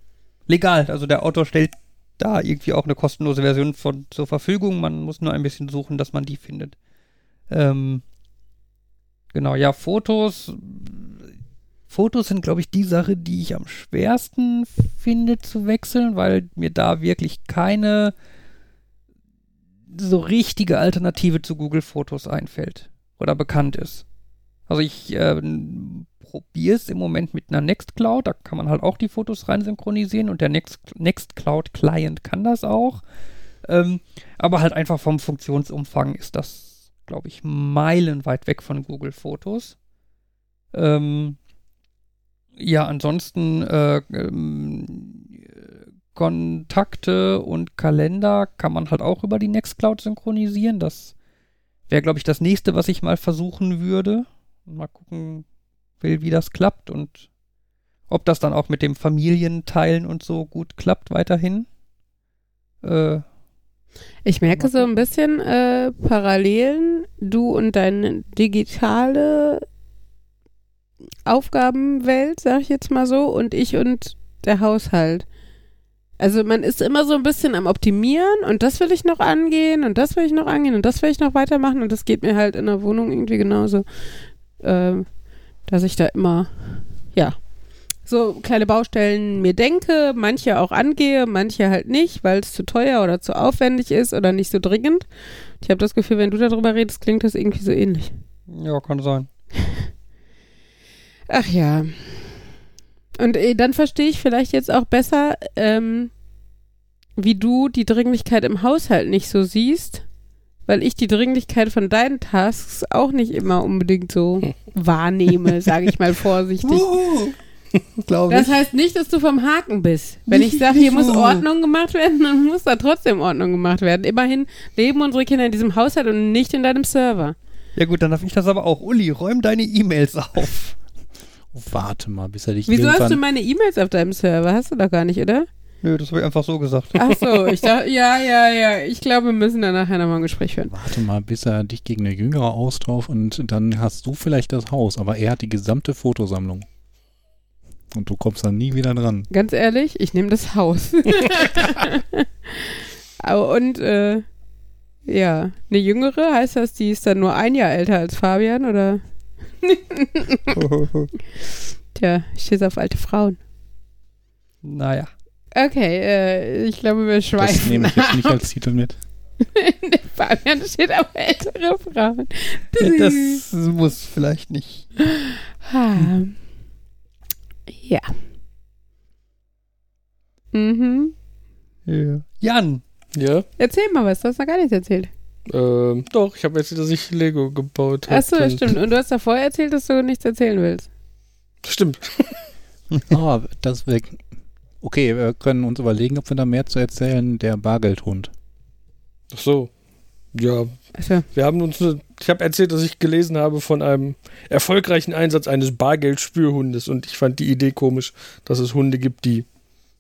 legal, also der Autor stellt da irgendwie auch eine kostenlose Version von zur Verfügung. Man muss nur ein bisschen suchen, dass man die findet. Ähm, genau, ja, Fotos. Fotos sind, glaube ich, die Sache, die ich am schwersten finde zu wechseln, weil mir da wirklich keine so richtige Alternative zu Google Fotos einfällt oder bekannt ist. Also ich äh, probiere es im Moment mit einer Nextcloud, da kann man halt auch die Fotos rein synchronisieren und der Next, Nextcloud Client kann das auch. Ähm, aber halt einfach vom Funktionsumfang ist das, glaube ich, meilenweit weg von Google Fotos. Ähm, ja, ansonsten äh, ähm, Kontakte und Kalender kann man halt auch über die Nextcloud synchronisieren. Das wäre, glaube ich, das nächste, was ich mal versuchen würde. Mal gucken will, wie das klappt und ob das dann auch mit dem Familienteilen und so gut klappt weiterhin. Äh, Ich merke so ein bisschen äh, Parallelen, du und deine digitale Aufgabenwelt, sag ich jetzt mal so, und ich und der Haushalt. Also man ist immer so ein bisschen am Optimieren und das will ich noch angehen und das will ich noch angehen und das will ich noch weitermachen und das geht mir halt in der Wohnung irgendwie genauso, äh, dass ich da immer, ja, so kleine Baustellen mir denke, manche auch angehe, manche halt nicht, weil es zu teuer oder zu aufwendig ist oder nicht so dringend. Ich habe das Gefühl, wenn du darüber redest, klingt das irgendwie so ähnlich. ja, kann sein. *laughs* Ach ja. Und äh, dann verstehe ich vielleicht jetzt auch besser, ähm, wie du die Dringlichkeit im Haushalt nicht so siehst, weil ich die Dringlichkeit von deinen Tasks auch nicht immer unbedingt so *laughs* wahrnehme, sage ich mal vorsichtig. Glaube Das heißt nicht, dass du vom Haken bist. Wenn ich sage, hier muss Ordnung gemacht werden, dann muss da trotzdem Ordnung gemacht werden. Immerhin leben unsere Kinder in diesem Haushalt und nicht in deinem Server. Ja gut, dann darf ich das aber auch. Uli, räum deine E-Mails auf. Warte mal, bis er dich Wieso hast du meine E-Mails auf deinem Server? Hast du doch gar nicht, oder? Nö, das habe ich einfach so gesagt. Ach so, *laughs* ich dachte, ja, ja, ja. Ich glaube, wir müssen da nachher nochmal ein Gespräch führen. Warte mal, bis er dich gegen eine Jüngere austauft und dann hast du vielleicht das Haus, aber er hat die gesamte Fotosammlung. Und du kommst dann nie wieder dran. Ganz ehrlich, ich nehme das Haus. *laughs* Aber Und, äh, ja, eine Jüngere, heißt das, die ist dann nur ein Jahr älter als Fabian, oder? *laughs* Tja, ich stehe auf alte Frauen. Naja. Okay, äh, ich glaube, wir Das schweifen nehme ich jetzt nicht als Titel mit. *laughs* Fabian steht aber ältere Frauen. Das muss vielleicht nicht. Ha. Ja. Mhm. Ja. Jan. Ja, Erzähl mal was, du hast noch gar nichts erzählt. Ähm, doch, ich habe jetzt, dass ich Lego gebaut habe. Achso, das stimmt. Und du hast davor erzählt, dass du nichts erzählen willst. Stimmt. Ah, *laughs* das weg. Okay, wir können uns überlegen, ob wir da mehr zu erzählen. Der Bargeldhund. Ach so. Ja, Achso. wir haben uns, ne- ich habe erzählt, dass ich gelesen habe von einem erfolgreichen Einsatz eines Bargeldspürhundes und ich fand die Idee komisch, dass es Hunde gibt, die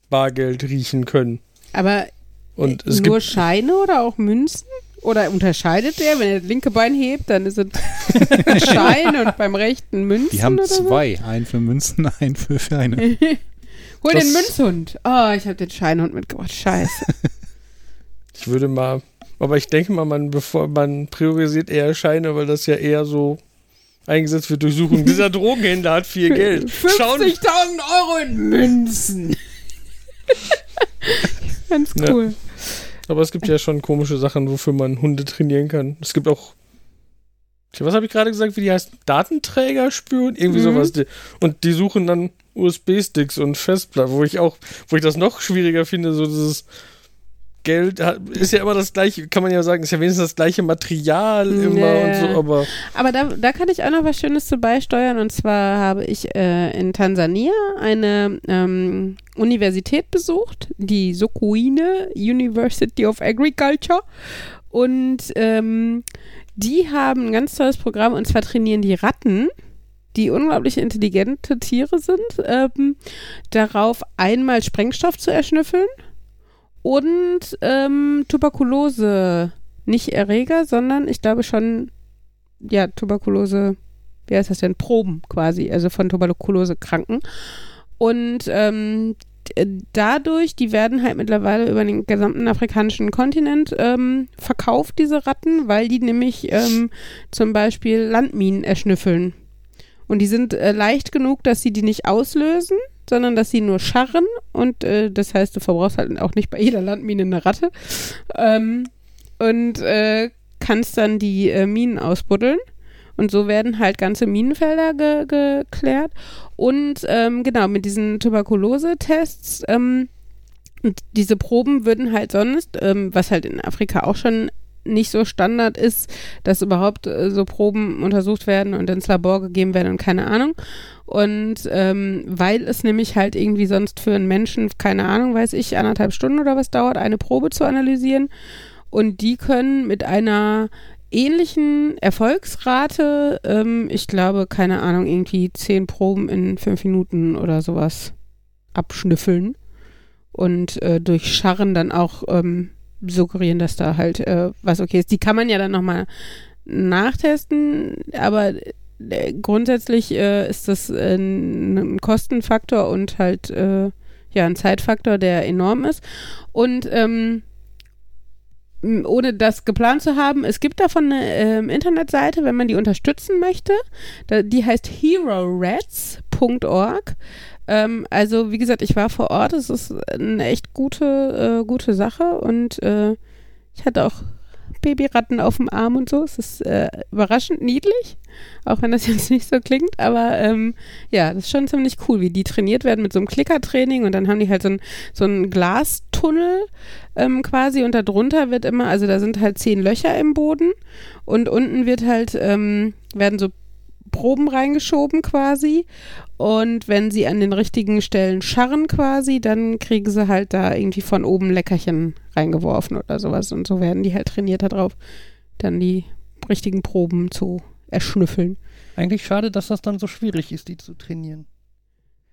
Bargeld riechen können. Aber Und es nur gibt Scheine oder auch Münzen? Oder unterscheidet der, wenn er das linke Bein hebt, dann ist es *laughs* ein Schein und beim rechten Münzen? Die haben oder zwei. Einen für Münzen, *laughs* einen für Scheine. So? *laughs* Hol Das- den Münzhund. Oh, ich habe den Scheinhund mitgebracht. Scheiße. Ich würde mal, aber ich denke mal, man, bevor man priorisiert eher Scheine, weil das ja eher so eingesetzt wird durch Suchen. Dieser Drogenhändler hat viel Geld. Schauen, 50.000 Euro in Münzen. Ganz Ja. Aber es gibt ja schon komische Sachen, wofür man Hunde trainieren kann. Es gibt auch, was habe ich gerade gesagt, wie die heißt? Datenträger spüren? Irgendwie Mhm. sowas. Und die suchen dann USB-Sticks und Festplatten, wo ich auch, wo ich das noch schwieriger finde, so dieses Geld ist ja immer das gleiche, kann man ja sagen, ist ja wenigstens das gleiche Material immer Nee. und so, aber Aber da, da kann ich auch noch was Schönes zu beisteuern. Und zwar habe ich äh, in Tansania eine ähm, Universität besucht, die Sokoine University of Agriculture. Und ähm, die haben ein ganz tolles Programm. Und zwar trainieren die Ratten, die unglaublich intelligente Tiere sind, ähm, darauf einmal Sprengstoff zu erschnüffeln und ähm, Tuberkulose. Nicht Erreger, sondern ich glaube schon ja, Tuberkulose, wie heißt das denn? Proben quasi, also von Tuberkulose-Kranken. Und ähm, d- dadurch, die werden halt mittlerweile über den gesamten afrikanischen Kontinent ähm, verkauft, diese Ratten, weil die nämlich ähm, zum Beispiel Landminen erschnüffeln. Und die sind äh, leicht genug, dass sie die nicht auslösen, sondern dass sie nur scharren. Und äh, das heißt, du verbrauchst halt auch nicht bei jeder Landmine eine Ratte. Ähm, und äh, kannst dann die äh, Minen ausbuddeln. Und so werden halt ganze Minenfelder ge geklärt. Und ähm, genau, mit diesen Tuberkulose-Tests, ähm, und diese Proben würden halt sonst, ähm, was halt in Afrika auch schon nicht so Standard ist, dass überhaupt äh, so Proben untersucht werden und ins Labor gegeben werden und keine Ahnung. Und ähm, weil es nämlich halt irgendwie sonst für einen Menschen, keine Ahnung, weiß ich, anderthalb Stunden oder was dauert, eine Probe zu analysieren. Und die können mit einer ähnlichen Erfolgsrate, ähm, ich glaube, keine Ahnung, irgendwie zehn Proben in fünf Minuten oder sowas abschnüffeln und äh, durch Scharren dann auch ähm, suggerieren, dass da halt äh, was okay ist. Die kann man ja dann nochmal nachtesten, aber äh, grundsätzlich äh, ist das äh, ein, Kostenfaktor und halt äh, ja ein Zeitfaktor, der enorm ist. Und ähm, ohne das geplant zu haben, es gibt davon eine ähm, Internetseite, wenn man die unterstützen möchte. Da, die heißt herorats.org. Ähm, also wie gesagt, ich war vor Ort. Es ist eine echt gute, äh, gute Sache und äh, ich hatte auch Babyratten auf dem Arm und so. Es ist äh, überraschend niedlich, auch wenn das *laughs* jetzt nicht so klingt. Aber ähm, ja, das ist schon ziemlich cool, wie die trainiert werden mit so einem Klickertraining und dann haben die halt so ein, so einen Glastunnel ähm, quasi und darunter wird immer, also da sind halt zehn Löcher im Boden und unten wird halt, ähm, werden so Proben reingeschoben quasi und wenn sie an den richtigen Stellen scharren quasi, dann kriegen sie halt da irgendwie von oben Leckerchen reingeworfen oder sowas und so werden die halt trainiert darauf, dann die richtigen Proben zu erschnüffeln. Eigentlich schade, dass das dann so schwierig ist, die zu trainieren.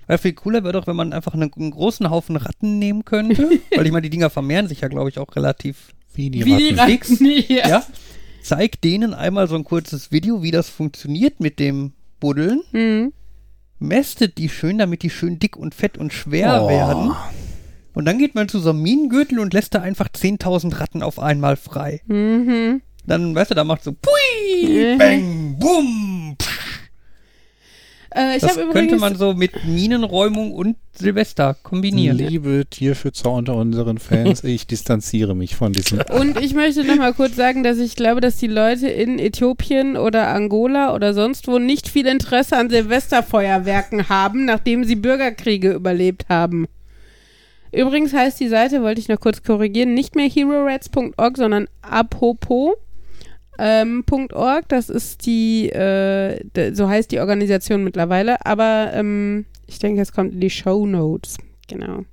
Weil viel cooler wäre doch, wenn man einfach einen, einen großen Haufen Ratten nehmen könnte. *laughs* weil ich meine, die Dinger vermehren sich ja, glaube ich, auch relativ. Wie die Wie die Ratten. *laughs* Ja. Ja. Zeig denen einmal so ein kurzes Video, wie das funktioniert mit dem Buddeln. Mhm. Mästet die schön, damit die schön dick und fett und schwer Oh. werden. Und dann geht man zu so einem Minengürtel und lässt da einfach 10.000 Ratten auf einmal frei. Mhm. Dann, weißt du, da macht so Pui, Mhm. Bang, Bum. Äh, ich Das könnte man so mit Minenräumung und Silvester kombinieren. Liebe Tierschützer unter unseren Fans, *laughs* ich distanziere mich von diesem. Und ich möchte noch mal kurz sagen, dass ich glaube, dass die Leute in Äthiopien oder Angola oder sonst wo nicht viel Interesse an Silvesterfeuerwerken haben, nachdem sie Bürgerkriege überlebt haben. Übrigens heißt die Seite, wollte ich noch kurz korrigieren, nicht mehr herorats.org, sondern apopo. Ähm, .org, das ist die, äh, so heißt die Organisation mittlerweile, aber ähm, ich denke, es kommt in die Show Notes. Genau.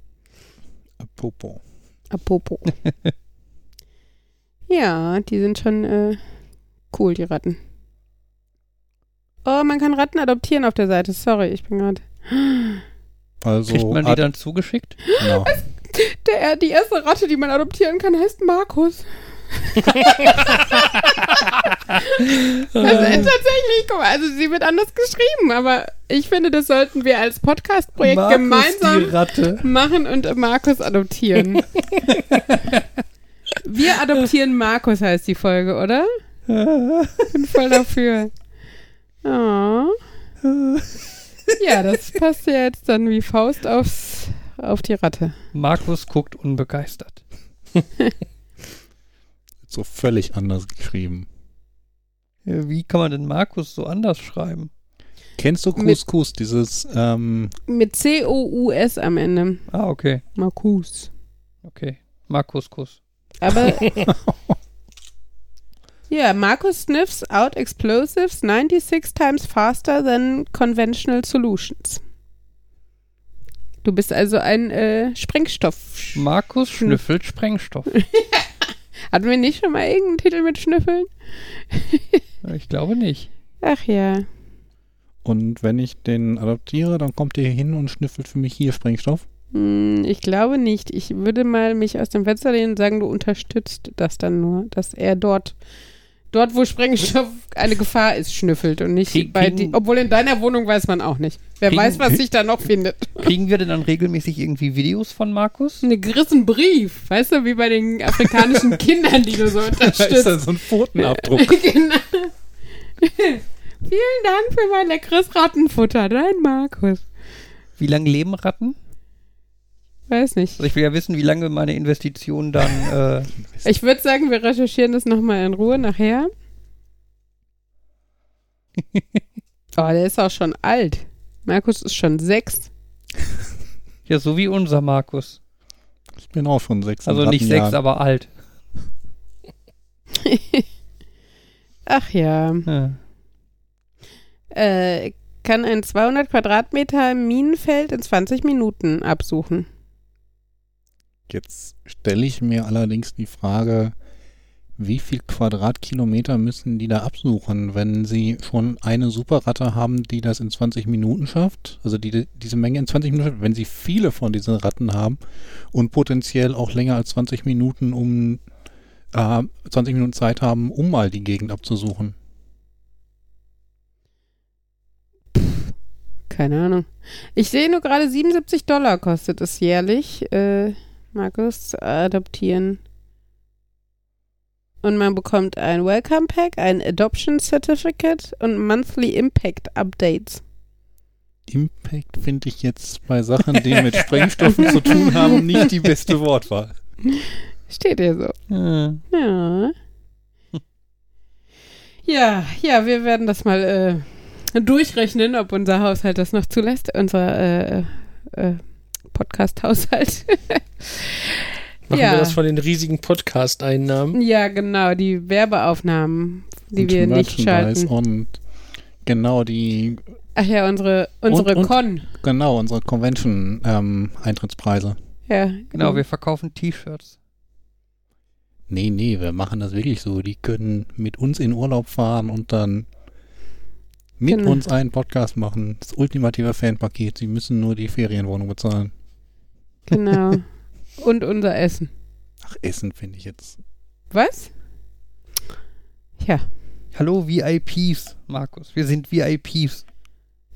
Popo. Apopo. *laughs* ja, die sind schon äh, cool, die Ratten. Oh, man kann Ratten adoptieren auf der Seite. Sorry, ich bin gerade. *gasps* Also, Kriegt man die ad- dann zugeschickt? genau. Der, die erste Ratte, die man adoptieren kann, heißt Markus. Also äh, tatsächlich, guck mal, also sie wird anders geschrieben, aber ich finde, das sollten wir als Podcast-Projekt Markus gemeinsam machen und Markus adoptieren. wir adoptieren Markus heißt die Folge, oder? bin voll dafür. Oh. Ja, das passt ja jetzt dann wie Faust aufs, auf die Ratte. Markus guckt unbegeistert. *laughs* so völlig anders geschrieben. Wie kann man denn Markus so anders schreiben? Kennst du Mit- Couscous, dieses, ähm, Mit C-O-U-S am Ende. Ah, okay. Markus. Okay. Markus Kuss. Aber. *laughs* ja, Markus sniffs out explosives 96 times faster than conventional solutions. Du bist also ein äh, Sprengstoff. Markus schnüffelt Sprengstoff. *laughs* Hatten wir nicht schon mal irgendeinen Titel mit Schnüffeln? Ich glaube nicht. Ach ja. und wenn ich den adoptiere, dann kommt der hier hin und schnüffelt für mich hier Sprengstoff. Hm, ich glaube nicht. Ich würde mal mich aus dem Fenster lehnen und sagen, du unterstützt das dann nur, dass er dort, dort wo Sprengstoff eine Gefahr ist, schnüffelt und nicht Krieg- bei die, obwohl in deiner Wohnung weiß man auch nicht. Wer Kriegen- weiß, was sich da noch findet. Kriegen wir denn dann regelmäßig irgendwie Videos von Markus? Einen gerissen Brief, weißt du, wie bei den afrikanischen *laughs* Kindern, die du so Da ist unterstützt. da so ein Pfotenabdruck. *laughs* genau. Vielen Dank für mein leckeres Rattenfutter, dein Markus. Wie lange leben Ratten? Weiß nicht. Also ich will ja wissen, wie lange meine Investition dann. *laughs* Äh, Ich würde sagen, wir recherchieren das nochmal in Ruhe nachher. *laughs* Oh, der ist auch schon alt. Markus ist schon sechs. ja, so wie unser Markus. Ich bin auch schon sechs. Also nicht sechs, Jahr. aber alt. *laughs* Ach ja. Ja. Äh, kann ein 200 Quadratmeter Minenfeld in 20 Minuten absuchen. Jetzt stelle ich mir allerdings die Frage, wie viel Quadratkilometer müssen die da absuchen, wenn sie schon eine Superratte haben, die das in 20 Minuten schafft? Also die, diese Menge in 20 Minuten schafft, wenn sie viele von diesen Ratten haben und potenziell auch länger als 20 Minuten um äh, 20 Minuten Zeit haben, um mal die Gegend abzusuchen. Keine Ahnung. Ich sehe nur gerade 77 Dollar kostet es jährlich, äh, Markus adoptieren. Und man bekommt ein Welcome Pack, ein Adoption Certificate und Monthly Impact Updates. Impact finde ich jetzt bei Sachen, die mit Sprengstoffen zu tun haben, *laughs* nicht die beste Wortwahl. Steht hier so. Ja. Ja. Ja, ja, wir werden das mal äh, durchrechnen, ob unser Haushalt das noch zulässt. Unser äh, äh, Podcast-Haushalt. *laughs* Machen Ja. wir das von den riesigen Podcast-Einnahmen? ja, genau, die Werbeaufnahmen, die und wir nicht schalten. Und genau die, Ach ja, unsere, unsere Und- und- Con. genau unsere Convention-Eintrittspreise. Ja, Genau, wir verkaufen T-Shirts. nee, nee, wir machen das wirklich so. Die können mit uns in Urlaub fahren und dann mit Genau. uns einen Podcast machen. Das ultimative Fanpaket. Sie müssen nur die Ferienwohnung bezahlen. Genau. *laughs* Und unser Essen. Ach, Essen finde ich jetzt. Was? Ja. Hallo VIPs, Markus. Wir sind VIPs.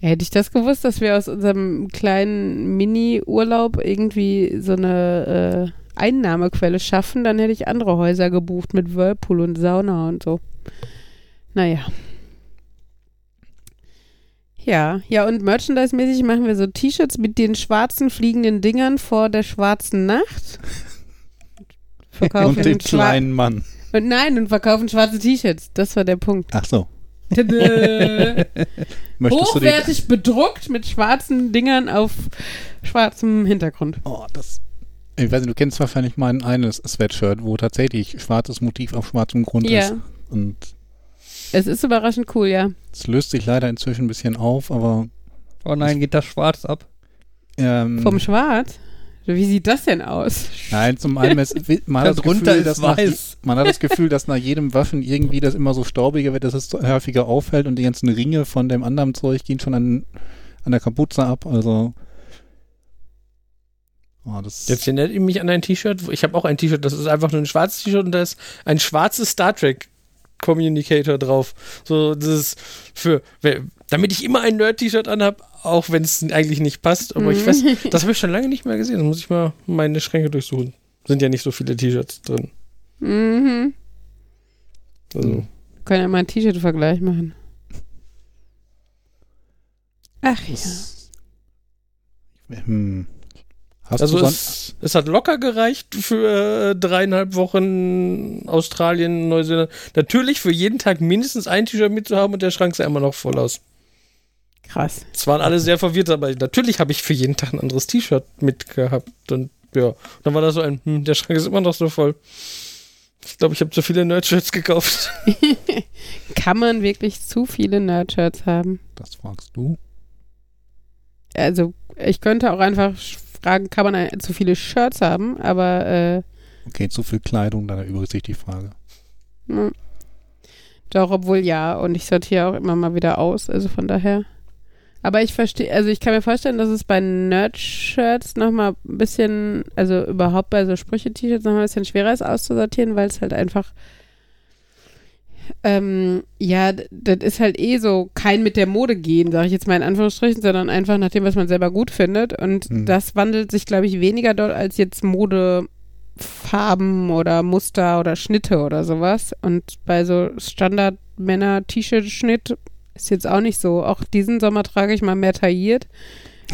Hätte ich das gewusst, dass wir aus unserem kleinen Mini-Urlaub irgendwie so eine äh, Einnahmequelle schaffen, dann hätte ich andere Häuser gebucht mit Whirlpool und Sauna und so. Naja. Ja. Ja, und merchandise-mäßig machen wir so T-Shirts mit den schwarzen fliegenden Dingern vor der schwarzen Nacht. *laughs* Verkaufen Und den kleinen Mann. Und nein, und verkaufen schwarze T-Shirts. Das war der Punkt. Ach so. *laughs* Hochwertig bedruckt mit schwarzen Dingern auf schwarzem Hintergrund. Oh, das. Ich weiß nicht, du kennst wahrscheinlich mein eines Sweatshirt, wo tatsächlich schwarzes Motiv auf schwarzem Grund Ja. ist. Und Es ist überraschend cool, ja. es löst sich leider inzwischen ein bisschen auf, aber Oh nein, geht das schwarz ab? ähm, Vom Schwarz. Wie sieht das denn aus? Nein, zum einen ist, man, *laughs* hat das Gefühl, ist dass nach, weiß. man hat das Gefühl, dass nach jedem Waschen irgendwie das immer so staubiger wird, dass es häufiger auffällt und die ganzen Ringe von dem anderen Zeug gehen schon an, an der Kapuze ab. Also oh, das Jetzt erinnert ihr mich an ein T-Shirt. Ich habe auch ein T-Shirt, das ist einfach nur ein schwarzes T-Shirt und da ist ein schwarzes Star Trek Communicator drauf. So, das ist für, damit ich immer ein Nerd-T-Shirt anhab, auch wenn es eigentlich nicht passt. Aber ich weiß, *laughs* das habe ich schon lange nicht mehr gesehen. Da muss ich mal meine Schränke durchsuchen. Sind ja nicht so viele T-Shirts drin. Mhm. Also, Hm. Können ja mal einen T-Shirt-Vergleich machen. Ach ja. hm. Hast also es, es hat locker gereicht für äh, dreieinhalb Wochen Australien, Neuseeland. Natürlich für jeden Tag mindestens ein T-Shirt mitzuhaben und der Schrank sah immer noch voll aus. Krass. Es waren alle sehr verwirrt, aber natürlich habe ich für jeden Tag ein anderes T-Shirt mitgehabt. Und ja, dann war da so ein, hm, der Schrank ist immer noch so voll. Ich glaube, ich habe zu viele Nerd-Shirts gekauft. *laughs* Kann man wirklich zu viele Nerd-Shirts haben? das fragst du? Also, ich könnte auch einfach fragen, kann man zu viele Shirts haben? Aber, äh, Okay, zu viel Kleidung, dann erübrigt sich die Frage. hm. doch, obwohl ja. Und ich sortiere auch immer mal wieder aus. Also von daher. Aber ich verstehe, also ich kann mir vorstellen, dass es bei Nerd-Shirts nochmal ein bisschen, also überhaupt bei so Sprüche-T-Shirts nochmal ein bisschen schwerer ist auszusortieren, weil es halt einfach, ähm, ja, das ist halt eh so kein mit der Mode gehen, sage ich jetzt mal in Anführungsstrichen, sondern einfach nach dem, was man selber gut findet. Und Hm. das wandelt sich, glaube ich, weniger dort als jetzt Modefarben oder Muster oder Schnitte oder sowas. Und bei so Standard-Männer-T-Shirt-Schnitt ist jetzt auch nicht so. Auch diesen Sommer trage ich mal mehr tailliert.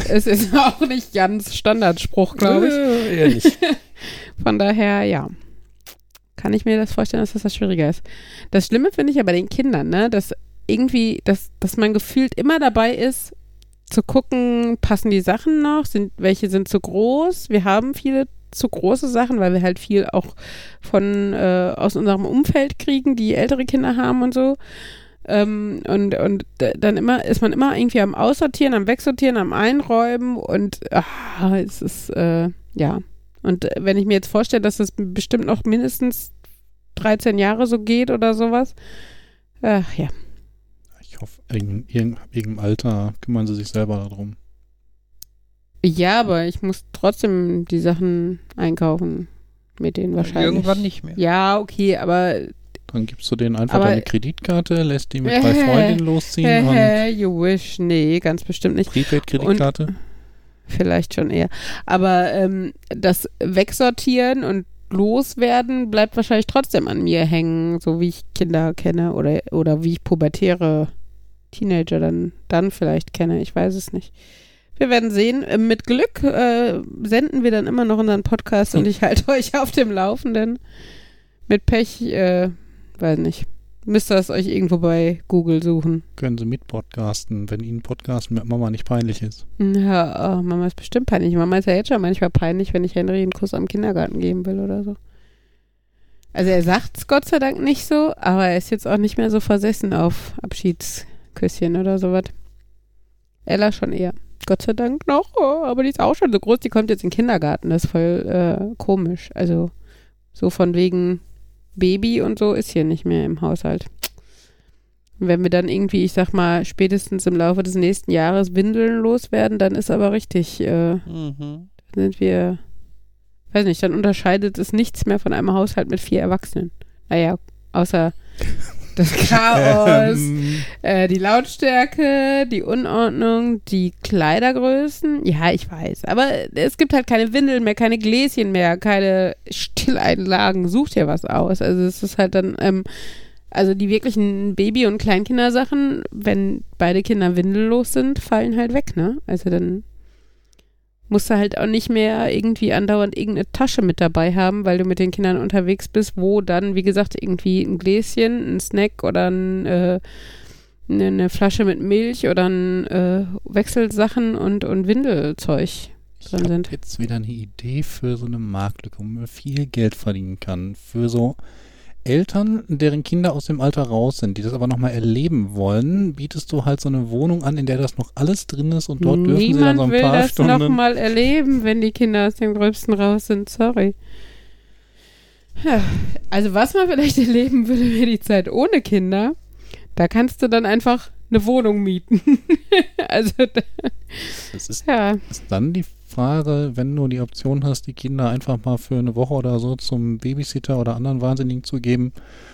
Es ist *laughs* auch nicht ganz Standardspruch, glaube ich. Äh. *laughs* Von daher, ja. Kann ich mir das vorstellen, dass das was schwieriger ist. Das Schlimme finde ich ja bei den Kindern, ne, dass irgendwie, dass, dass man gefühlt immer dabei ist, zu gucken, passen die Sachen noch, sind, welche sind zu groß. Wir haben viele zu große Sachen, weil wir halt viel auch von äh, aus unserem Umfeld kriegen, die ältere Kinder haben und so. Ähm, und und dann immer ist man immer irgendwie am Aussortieren, am Wegsortieren, am Einräumen und ah, es ist äh, ja. Und wenn ich mir jetzt vorstelle, dass das bestimmt noch mindestens 13 Jahre so geht oder sowas, ach ja. Ich hoffe, in irgendeinem Alter kümmern sie sich selber darum. Ja, aber ich muss trotzdem die Sachen einkaufen mit denen wahrscheinlich. Irgendwann nicht mehr. Ja, okay, aber Dann gibst du denen einfach Aber- deine Kreditkarte, lässt die mit *laughs* drei Freundinnen losziehen *laughs* und you wish. Nee, ganz bestimmt nicht. Prepaid-Kreditkarte. Vielleicht schon eher. Aber ähm, das Wegsortieren und Loswerden bleibt wahrscheinlich trotzdem an mir hängen, so wie ich Kinder kenne oder, oder wie ich pubertäre Teenager dann, dann vielleicht kenne. Ich weiß es nicht. Wir werden sehen. Äh, Mit Glück äh, senden wir dann immer noch unseren Podcast und ich halte *laughs* euch auf dem Laufenden. Mit Pech, äh, weiß nicht. Müsst ihr es euch irgendwo bei Google suchen. Können sie mit podcasten, wenn ihnen Podcasten mit Mama nicht peinlich ist. Ja, oh, Mama ist bestimmt peinlich. Mama ist ja jetzt schon manchmal peinlich, wenn ich Henry einen Kuss am Kindergarten geben will oder so. Also er sagt's Gott sei Dank nicht so, aber er ist jetzt auch nicht mehr so versessen auf Abschiedsküsschen oder sowas. Ella schon eher. Gott sei Dank noch, oh, aber die ist auch schon so groß, die kommt jetzt in den Kindergarten. Das ist voll äh, komisch. Also so von wegen Baby und so ist hier nicht mehr im Haushalt. Wenn wir dann irgendwie, ich sag mal, spätestens im Laufe des nächsten Jahres Windeln loswerden, dann ist aber richtig, äh, Mhm. sind wir, weiß nicht, dann unterscheidet es nichts mehr von einem Haushalt mit vier Erwachsenen. Naja, außer das *laughs* Chaos, Ähm, äh, die Lautstärke, die Unordnung, die Kleidergrößen. Ja, ich weiß. Aber es gibt halt keine Windeln mehr, keine Gläschen mehr, keine Stilleinlagen. Sucht ja was aus. Also es ist halt dann, ähm, Also die wirklichen Baby- und Kleinkindersachen, wenn beide Kinder windellos sind, fallen halt weg, ne? Also dann musst du halt auch nicht mehr irgendwie andauernd irgendeine Tasche mit dabei haben, weil du mit den Kindern unterwegs bist, wo dann, wie gesagt, irgendwie ein Gläschen, ein Snack oder ein, äh, eine, eine Flasche mit Milch oder ein äh, Wechselsachen und, und Windelzeug Ich drin habe sind. jetzt wieder eine Idee für so eine Marktlücke, wo man viel Geld verdienen kann. Für so Eltern, deren Kinder aus dem Alter raus sind, die das aber nochmal erleben wollen, bietest du halt so eine Wohnung an, in der das noch alles drin ist und dort dürfen sie dann so ein will paar das Stunden. nochmal erleben, wenn die Kinder aus dem Gröbsten raus sind. Sorry. Ja, also was man vielleicht *laughs* erleben würde, wäre die Zeit ohne Kinder. Da kannst du dann einfach eine Wohnung mieten. *laughs* also, da- Das ist, ja. ist dann die Frage, wenn du die Option hast, die Kinder einfach mal für eine Woche oder so zum Babysitter oder anderen Wahnsinnigen zu geben,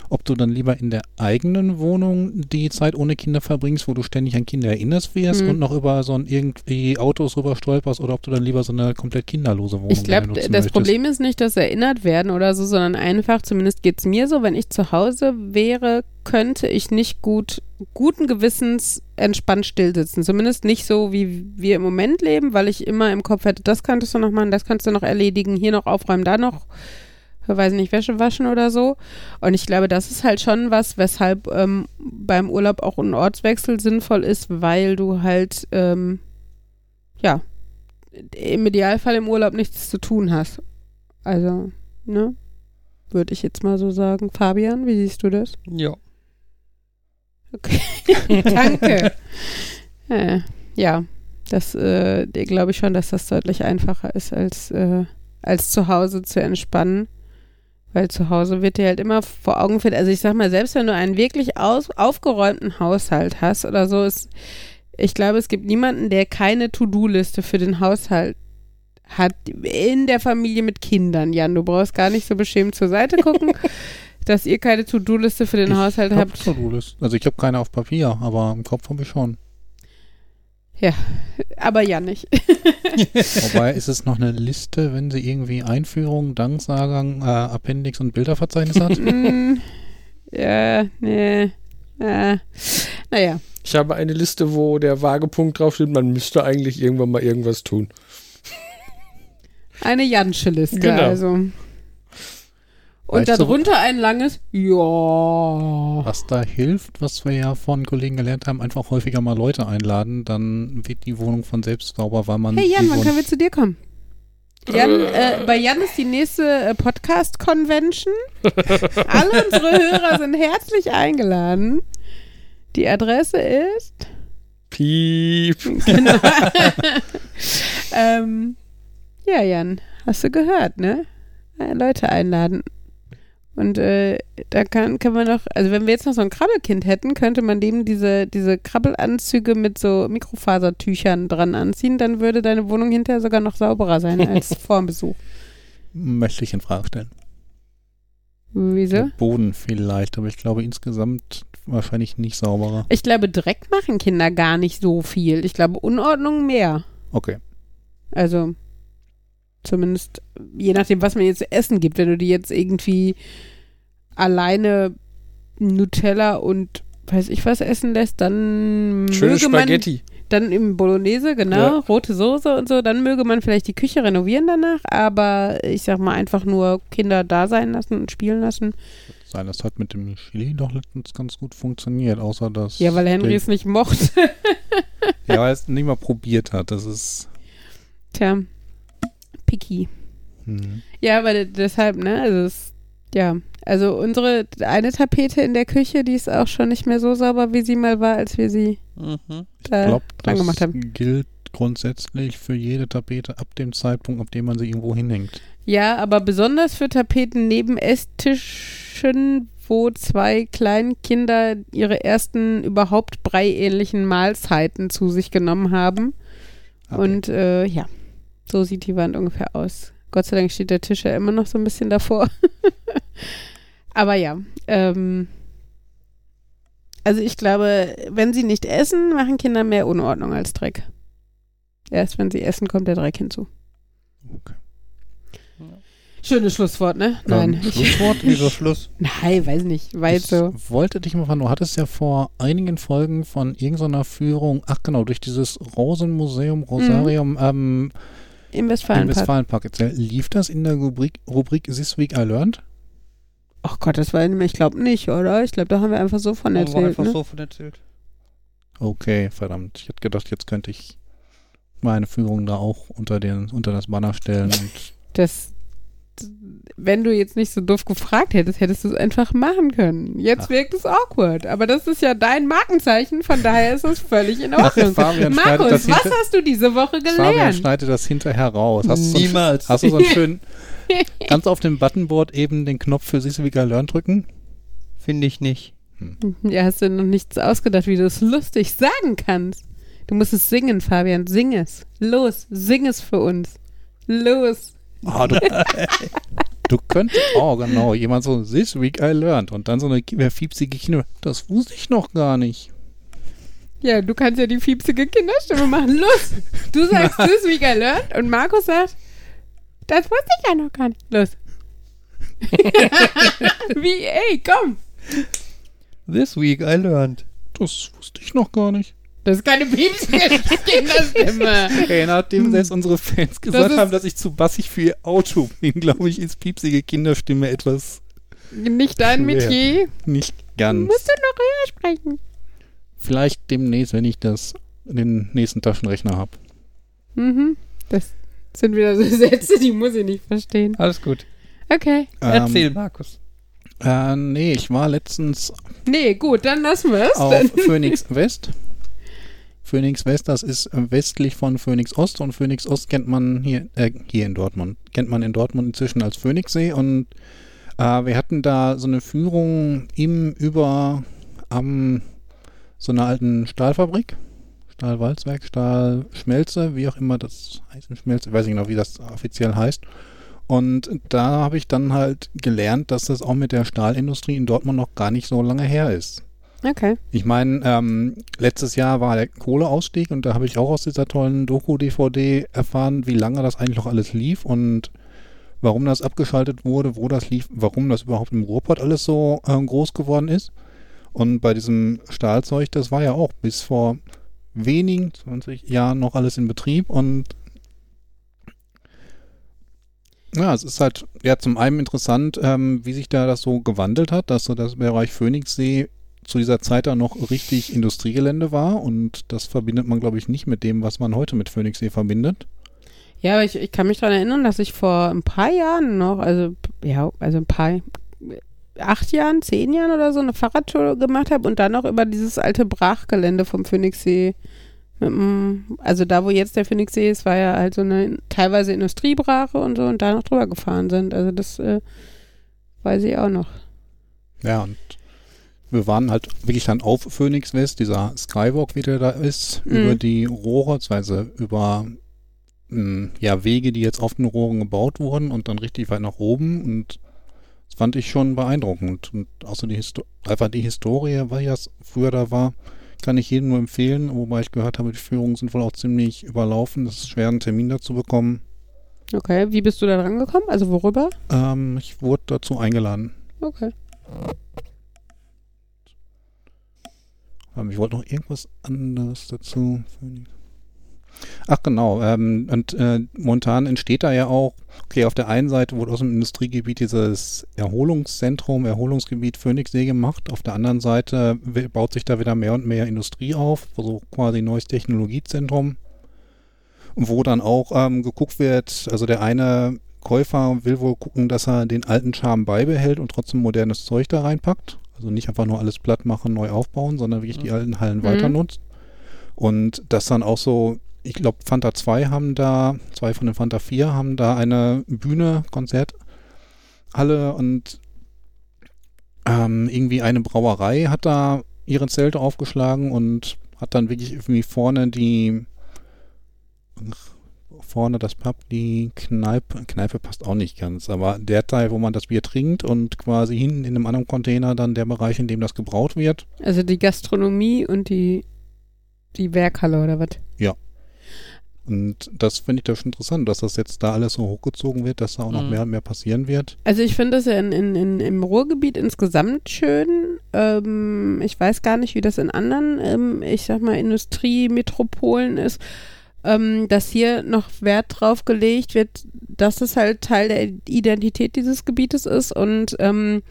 ob du dann lieber in der eigenen Wohnung die Zeit ohne Kinder verbringst, wo du ständig an Kinder erinnerst wirst Hm. und noch über so ein irgendwie Autos rüber stolperst oder ob du dann lieber so eine komplett kinderlose Wohnung Ich glaube, das möchtest. Problem ist nicht, dass erinnert werden oder so, sondern einfach, zumindest geht es mir so, wenn ich zu Hause wäre, könnte ich nicht gut, guten Gewissens entspannt stillsitzen. Zumindest nicht so, wie wir im Moment leben, weil ich immer im Kopf hätte, das könntest du noch machen, das kannst du noch erledigen, hier noch aufräumen, da noch, weiß nicht, Wäsche waschen oder so. Und ich glaube, das ist halt schon was, weshalb ähm, beim Urlaub auch ein Ortswechsel sinnvoll ist, weil du halt, ähm, ja, im Idealfall im Urlaub nichts zu tun hast. Also, ne? Würde ich jetzt mal so sagen. Fabian, wie siehst du das? Ja. *laughs* Danke. äh, ja, das äh, glaube ich schon, dass das deutlich einfacher ist, als, äh, als zu Hause zu entspannen. Weil zu Hause wird dir halt immer vor Augen führt. Also ich sag mal, selbst wenn du einen wirklich aus, aufgeräumten Haushalt hast oder so, ist, ich glaube, es gibt niemanden, der keine To-Do-Liste für den Haushalt hat in der Familie mit Kindern. Jan, du brauchst gar nicht so beschämt zur Seite gucken, *laughs* dass ihr keine To-Do-Liste für den Ich Haushalt hab habt. To-Do-List. Also ich habe keine auf Papier, aber im Kopf habe ich schon. Aber ja nicht. *laughs* Wobei ist es noch eine Liste, wenn sie irgendwie Einführung, Danksagung, äh, Appendix und Bilderverzeichnis hat? *laughs* Mm, ja, nee. Äh, naja. Ich habe eine Liste, wo der Waagepunkt draufsteht, man müsste eigentlich irgendwann mal irgendwas tun. Eine Jansche Liste, Genau. also. Und Weißt du- darunter ein langes Ja. Was da hilft, was wir ja von Kollegen gelernt haben, einfach häufiger mal Leute einladen, dann wird die Wohnung von selbst sauber, weil man Hey Jan, wann können wir zu dir kommen? Jan, äh, bei Jan ist die nächste äh, Podcast-Convention. *laughs* Alle unsere Hörer sind herzlich eingeladen. Die Adresse ist. Piep. Genau. *laughs* *laughs* ähm, ja, Jan, hast du gehört, ne? Äh, Leute einladen. Und äh, da kann, kann man noch, also wenn wir jetzt noch so ein Krabbelkind hätten, könnte man dem diese, diese Krabbelanzüge mit so Mikrofasertüchern dran anziehen, dann würde deine Wohnung hinterher sogar noch sauberer sein als *laughs* vor dem Besuch. möchte ich in Frage stellen. Wieso? Der Boden vielleicht, aber ich glaube insgesamt wahrscheinlich nicht sauberer. Ich glaube, Dreck machen Kinder gar nicht so viel. Ich glaube, Unordnung mehr. Okay. Also zumindest je nachdem, was man jetzt zu essen gibt. Wenn du die jetzt irgendwie alleine Nutella und weiß ich was essen lässt, dann Schöne möge man Spaghetti. dann im Bolognese, genau, Ja. rote Soße und so, dann möge man vielleicht die Küche renovieren danach, aber ich sag mal einfach nur Kinder da sein lassen und spielen lassen. Sein, das hat mit dem Chili doch letztens ganz gut funktioniert, außer dass. Ja, weil Henry es nicht mochte. Ja, weil er es nicht mal probiert hat. Das ist. Tja, picky. Hm. Ja, aber de- deshalb, ne, also es, ja, also unsere eine Tapete in der Küche, die ist auch schon nicht mehr so sauber, wie sie mal war, als wir sie Mhm. da Ich dran das gemacht haben. gilt grundsätzlich für jede Tapete ab dem Zeitpunkt, ab dem man sie irgendwo hinhängt. Ja, aber besonders für Tapeten neben Esstischen, wo zwei Kleinkinder ihre ersten überhaupt breiähnlichen Mahlzeiten zu sich genommen haben. Okay. Und äh, ja, so sieht die Wand ungefähr aus. Gott sei Dank steht der Tisch ja immer noch so ein bisschen davor. *laughs* Aber ja, ähm, also ich glaube, wenn sie nicht essen, machen Kinder mehr Unordnung als Dreck. Erst wenn sie essen, kommt der Dreck hinzu. Okay. Schönes Schlusswort, ne? Nein. Ähm, ich, Schlusswort? *laughs* Wieso Schluss? nein, weiß nicht. War jetzt so. Ich wollte dich mal fragen, du hattest ja vor einigen Folgen von irgendeiner Führung, ach genau, durch dieses Rosenmuseum, Rosarium ähm, Im im Westfalenpark. Westfalenpark erzählt. Lief das in der Rubrik, Rubrik This Week I Learned? Ach Gott, das war ich glaube nicht, oder? Ich glaube, da haben wir einfach so von War erzählt. einfach Ne? so von erzählt. Okay, verdammt. Ich hätte gedacht, jetzt könnte ich meine Führung da auch unter, den, unter das Banner stellen. Und Das, wenn du jetzt nicht so doof gefragt hättest, hättest du es einfach machen können. Jetzt Ach. wirkt es awkward. Aber das ist ja dein Markenzeichen, von daher ist es völlig in Ordnung. Fabian Markus, was hinter- hast du diese Woche Fabian gelernt? schneidet das hinterher raus. Hast du so einen, Niemals. hast du so einen *laughs* schönen, ganz auf dem Buttonboard eben den Knopf für I Learned drücken? Finde ich nicht. Ja, hast du noch nichts ausgedacht, wie du es lustig sagen kannst. Du musst es singen, Fabian. Sing es. Los, sing es für uns. Los. Ah, du, *laughs* du könntest, oh genau, jemand so, This Week I Learned und dann so eine fiepsige Kino. Das wusste ich noch gar nicht. Ja, du kannst ja die fiepsige Kinderstimme machen. Los. Du sagst *laughs* this week I learned und Markus sagt, das wusste ich ja noch gar nicht. Los. *laughs* wie, ey, komm. This week I learned. Das wusste ich noch gar nicht. Das ist keine piepsige Kinderstimme. *laughs* Ey, nachdem selbst unsere Fans gesagt ist- haben, dass ich zu bassig für ihr Auto bin, glaube ich, ist piepsige Kinderstimme etwas Nicht dein Schwer. Metier. nicht ganz. Musst du noch höher sprechen. Vielleicht demnächst, wenn ich das den nächsten Taschenrechner habe. Mhm. Das sind wieder so *laughs* Sätze, die muss ich nicht verstehen. Alles gut. Okay. Erzähl, Markus. Äh, nee, ich war letztens Nee, gut, dann lassen wir es. auf Phoenix *laughs* West. Phoenix West, das ist äh, westlich von Phoenix Ost und Phoenix Ost kennt man hier, äh, hier in Dortmund, kennt man in Dortmund inzwischen als Phoenixsee und äh, wir hatten da so eine Führung im über am so einer alten Stahlfabrik, Stahlwalzwerk, Stahlschmelze, wie auch immer das heißt, Schmelze, weiß ich genau, wie das offiziell heißt. Und da habe ich dann halt gelernt, dass das auch mit der Stahlindustrie in Dortmund noch gar nicht so lange her ist. Okay. Ich meine, ähm, letztes Jahr war der Kohleausstieg und da habe ich auch aus dieser tollen Doku-DVD erfahren, wie lange das eigentlich noch alles lief und warum das abgeschaltet wurde, wo das lief, warum das überhaupt im Ruhrpott alles so ähm, groß geworden ist. Und bei diesem Stahlzeug, das war ja auch bis vor wenigen 20 Jahren noch alles in Betrieb und ja, es ist halt ja zum einen interessant, ähm, wie sich da das so gewandelt hat, dass so das Bereich Phoenixsee zu dieser Zeit dann noch richtig Industriegelände war und das verbindet man, glaube ich, nicht mit dem, was man heute mit Phoenixsee verbindet. Ja, aber ich, ich kann mich daran erinnern, dass ich vor ein paar Jahren noch, also ja, also ein paar, acht Jahren, zehn Jahren oder so eine Fahrradtour gemacht habe und dann noch über dieses alte Brachgelände vom Phoenixsee. Dem, also da, wo jetzt der Phoenixsee ist, war ja halt so eine teilweise Industriebrache und so und da noch drüber gefahren sind. Also das äh, weiß ich auch noch. Ja, und wir waren halt wirklich dann auf Phoenix West, dieser Skywalk, wie der da ist, Mhm. über die Rohre, beziehungsweise über mh, ja, Wege, die jetzt auf den Rohren gebaut wurden und dann richtig weit nach oben und das fand ich schon beeindruckend. Und außer die Histo einfach die Historie, weil ja früher da war, kann ich jedem nur empfehlen, wobei ich gehört habe, die Führungen sind wohl auch ziemlich überlaufen. Es ist schwer, einen Termin dazu bekommen. Okay, wie bist du da dran gekommen? Also worüber? Ähm, ich wurde dazu eingeladen. Okay. Ich wollte noch irgendwas anderes dazu. Ach genau, ähm, und äh, momentan entsteht da ja auch, okay, auf der einen Seite wurde aus dem Industriegebiet dieses Erholungszentrum, Erholungsgebiet Phoenixsee gemacht, auf der anderen Seite baut sich da wieder mehr und mehr Industrie auf, so quasi neues Technologiezentrum, wo dann auch ähm, geguckt wird, also der eine Käufer will wohl gucken, dass er den alten Charme beibehält und trotzdem modernes Zeug da reinpackt. Also nicht einfach nur alles platt machen, neu aufbauen, sondern wirklich die alten Hallen Mhm. weiter nutzt. Und das dann auch so, ich glaube, Fanta 2 haben da, zwei von den Fanta 4 haben da eine Bühne, Konzerthalle und ähm, irgendwie eine Brauerei hat da ihre Zelte aufgeschlagen und hat dann wirklich irgendwie vorne die vorne das Pub, die Kneipe, Kneipe passt auch nicht ganz, aber der Teil, wo man das Bier trinkt und quasi hinten in einem anderen Container dann der Bereich, in dem das gebraut wird. Also die Gastronomie und die, die Werkhalle oder was? Ja. Und das finde ich da schon interessant, dass das jetzt da alles so hochgezogen wird, dass da auch noch Mhm. mehr und mehr passieren wird. Also ich finde das ja in, in, in, im Ruhrgebiet insgesamt schön. Ähm, ich weiß gar nicht, wie das in anderen, ähm, ich sag mal, Industriemetropolen ist, ähm, dass hier noch Wert drauf gelegt wird, dass es halt Teil der Identität dieses Gebietes ist und ähm,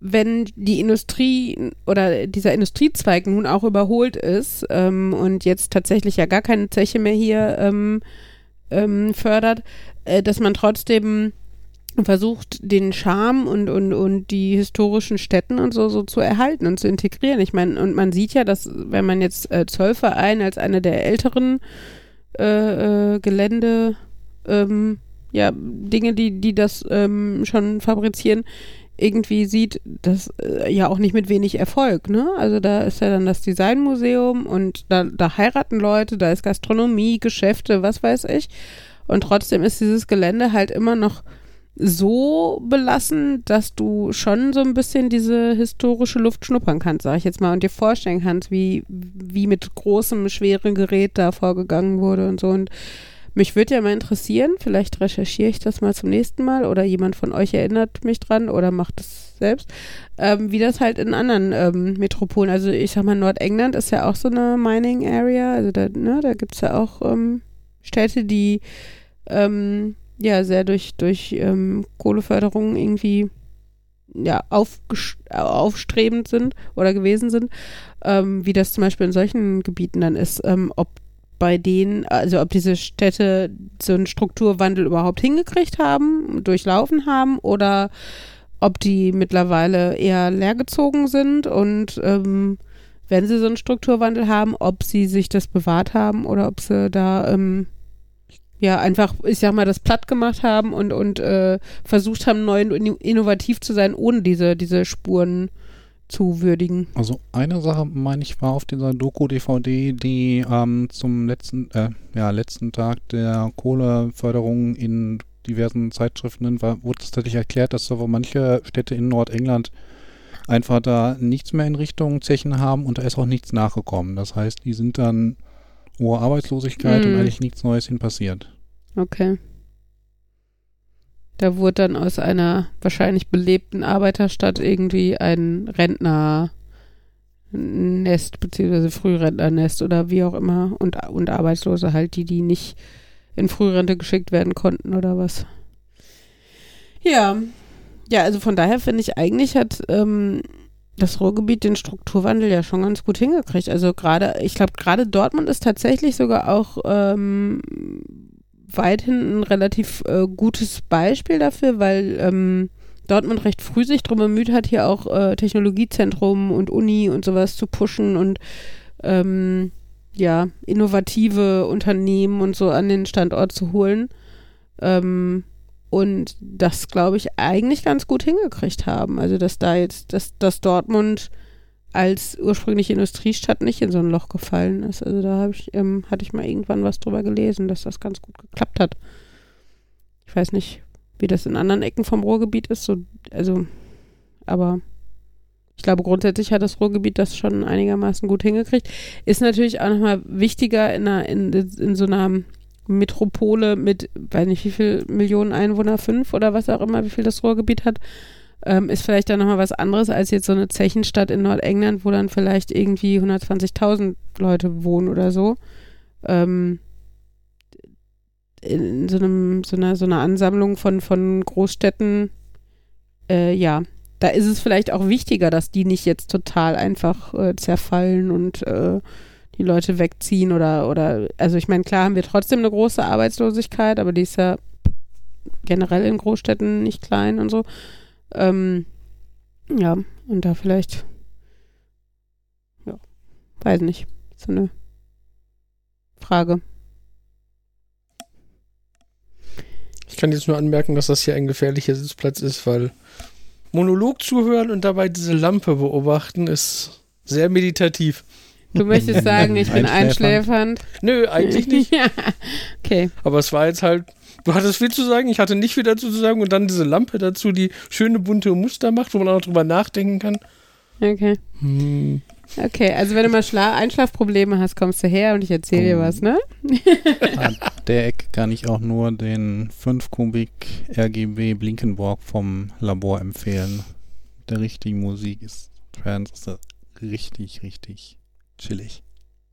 wenn die Industrie oder dieser Industriezweig nun auch überholt ist ähm, und jetzt tatsächlich ja gar keine Zeche mehr hier ähm, ähm, fördert, äh, dass man trotzdem versucht, den Charme und, und, und die historischen Städten und so, so zu erhalten und zu integrieren. Ich meine, und man sieht ja, dass wenn man jetzt äh, Zollverein als eine der älteren äh, äh, Gelände, ähm, ja, Dinge, die, die das ähm, schon fabrizieren, irgendwie sieht, das äh, ja auch nicht mit wenig Erfolg, ne? Also da ist ja dann das Designmuseum und da, da heiraten Leute, da ist Gastronomie, Geschäfte, was weiß ich. Und trotzdem ist dieses Gelände halt immer noch so belassen, dass du schon so ein bisschen diese historische Luft schnuppern kannst, sag ich jetzt mal, und dir vorstellen kannst, wie, wie mit großem, schweren Gerät da vorgegangen wurde und so. Und mich würde ja mal interessieren, vielleicht recherchiere ich das mal zum nächsten Mal oder jemand von euch erinnert mich dran oder macht es selbst, ähm, wie das halt in anderen ähm, Metropolen, also ich sag mal, Nordengland ist ja auch so eine Mining Area, also da, ne, da gibt es ja auch ähm, Städte, die ähm, ja sehr durch, durch ähm, Kohleförderung irgendwie ja, äh, aufstrebend sind oder gewesen sind, ähm, wie das zum Beispiel in solchen Gebieten dann ist, ähm, ob bei denen, also ob diese Städte so einen Strukturwandel überhaupt hingekriegt haben, durchlaufen haben oder ob die mittlerweile eher leergezogen sind und ähm, wenn sie so einen Strukturwandel haben, ob sie sich das bewahrt haben oder ob sie da ähm, ja einfach, ich sag mal, das platt gemacht haben und, und äh, versucht haben, neu und inno- innovativ zu sein, ohne diese, diese Spuren zu würdigen. Also eine Sache, meine ich, war auf dieser Doku-DVD, die ähm, zum letzten, äh, ja, letzten Tag der Kohleförderung in diversen Zeitschriften war, wurde es tatsächlich erklärt, dass aber manche Städte in Nordengland einfach da nichts mehr in Richtung Zechen haben und da ist auch nichts nachgekommen. Das heißt, die sind dann hohe Arbeitslosigkeit und Mhm. eigentlich nichts Neues hin passiert. Okay. Da wurde dann aus einer wahrscheinlich belebten Arbeiterstadt irgendwie ein Rentnernest beziehungsweise Frührentnernest oder wie auch immer und, und Arbeitslose halt, die, die nicht in Frührente geschickt werden konnten oder was. Ja, ja, also von daher finde ich eigentlich hat ähm, das Ruhrgebiet den Strukturwandel ja schon ganz gut hingekriegt. Also gerade, ich glaube, gerade Dortmund ist tatsächlich sogar auch ähm, weithin ein relativ äh, gutes Beispiel dafür, weil ähm, Dortmund recht früh sich darum bemüht hat, hier auch äh, Technologiezentrum und Uni und sowas zu pushen und ähm, ja, innovative Unternehmen und so an den Standort zu holen. Ähm, und das, glaube ich, eigentlich ganz gut hingekriegt haben. Also, dass da jetzt, dass, dass Dortmund als ursprüngliche Industriestadt nicht in so ein Loch gefallen ist. Also da habe ich, ähm, hatte ich mal irgendwann was drüber gelesen, dass das ganz gut geklappt hat. Ich weiß nicht, wie das in anderen Ecken vom Ruhrgebiet ist, so, also, aber ich glaube, grundsätzlich hat das Ruhrgebiet das schon einigermaßen gut hingekriegt. Ist natürlich auch nochmal wichtiger in, einer, in, in so einer Metropole mit, weiß nicht, wie viel Millionen Einwohner, fünf oder was auch immer, wie viel das Ruhrgebiet hat, ähm, ist vielleicht dann nochmal was anderes als jetzt so eine Zechenstadt in Nordengland, wo dann vielleicht irgendwie 120.000 Leute wohnen oder so. Ähm, in so einem, so einer, so einer Ansammlung von, von Großstädten, äh, ja, da ist es vielleicht auch wichtiger, dass die nicht jetzt total einfach äh, zerfallen und äh, die Leute wegziehen oder, oder, also ich meine, klar haben wir trotzdem eine große Arbeitslosigkeit, aber die ist ja generell in Großstädten nicht klein und so. Ähm, ja, und da vielleicht, ja, weiß nicht, so eine Frage. Ich kann jetzt nur anmerken, dass das hier ein gefährlicher Sitzplatz ist, weil Monolog zuhören und dabei diese Lampe beobachten ist sehr meditativ. Du möchtest sagen, ich *laughs* bin Einschläfernd. Nö, eigentlich *laughs* nicht. ja, okay. Aber es war jetzt halt, du hattest viel zu sagen, ich hatte nicht viel dazu zu sagen und dann diese Lampe dazu, die schöne bunte Muster macht, wo man auch drüber nachdenken kann. Okay. Hm, Okay, also wenn du mal Schla Einschlafprobleme hast, kommst du her und ich erzähle dir Oh. was, ne? *laughs* An der Ecke kann ich auch nur den 5 Kubik RGB Blinkenborg vom Labor empfehlen. Mit der richtigen Musik ist Trans ist das richtig, richtig chillig.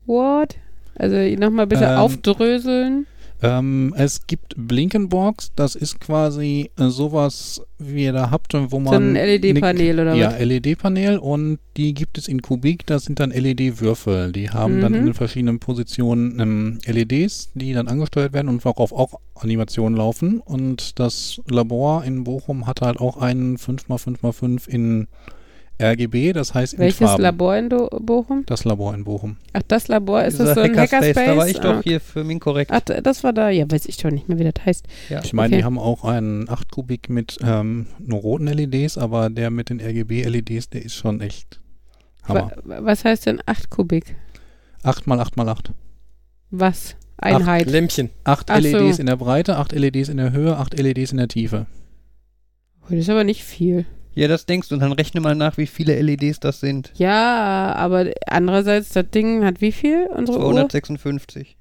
What? Also nochmal bitte Ähm, aufdröseln. Ähm, es gibt Blinkenborgs, das ist quasi äh, sowas, wie ihr da habt, wo man. So ein LED-Panel oder Ja, was? LED-Panel und die gibt es in Kubik, das sind dann LED-Würfel. Die haben dann Mhm. in verschiedenen Positionen ähm, LEDs, die dann angesteuert werden und worauf auch Animationen laufen. Und das Labor in Bochum hat halt auch einen 5x5x5 in RGB, das heißt in Welches Farben. Labor in Do Das Das Labor in Bochum. Ach, das Labor, ist Dieser das so ein Hackerspace? Da war ich Ah, doch okay. hier für Minkorrekt. Ach, das war da. Ja, weiß ich doch nicht mehr, wie das heißt. Ja. Ich meine, Okay. die haben auch einen 8 Kubik mit ähm, nur roten LEDs, aber der mit den RGB-LEDs, der ist schon echt Hammer. Wa was heißt denn 8 Kubik? 8 mal 8 mal 8. Was? Einheit. Lämpchen. 8 Ach so. LEDs in der Breite, 8 LEDs in der Höhe, 8 LEDs in der Tiefe. Oh, das ist aber nicht viel. Ja, das denkst du und dann rechne mal nach, wie viele LEDs das sind. Ja, aber andererseits, das Ding hat wie viel? Unsere Uhr? 256.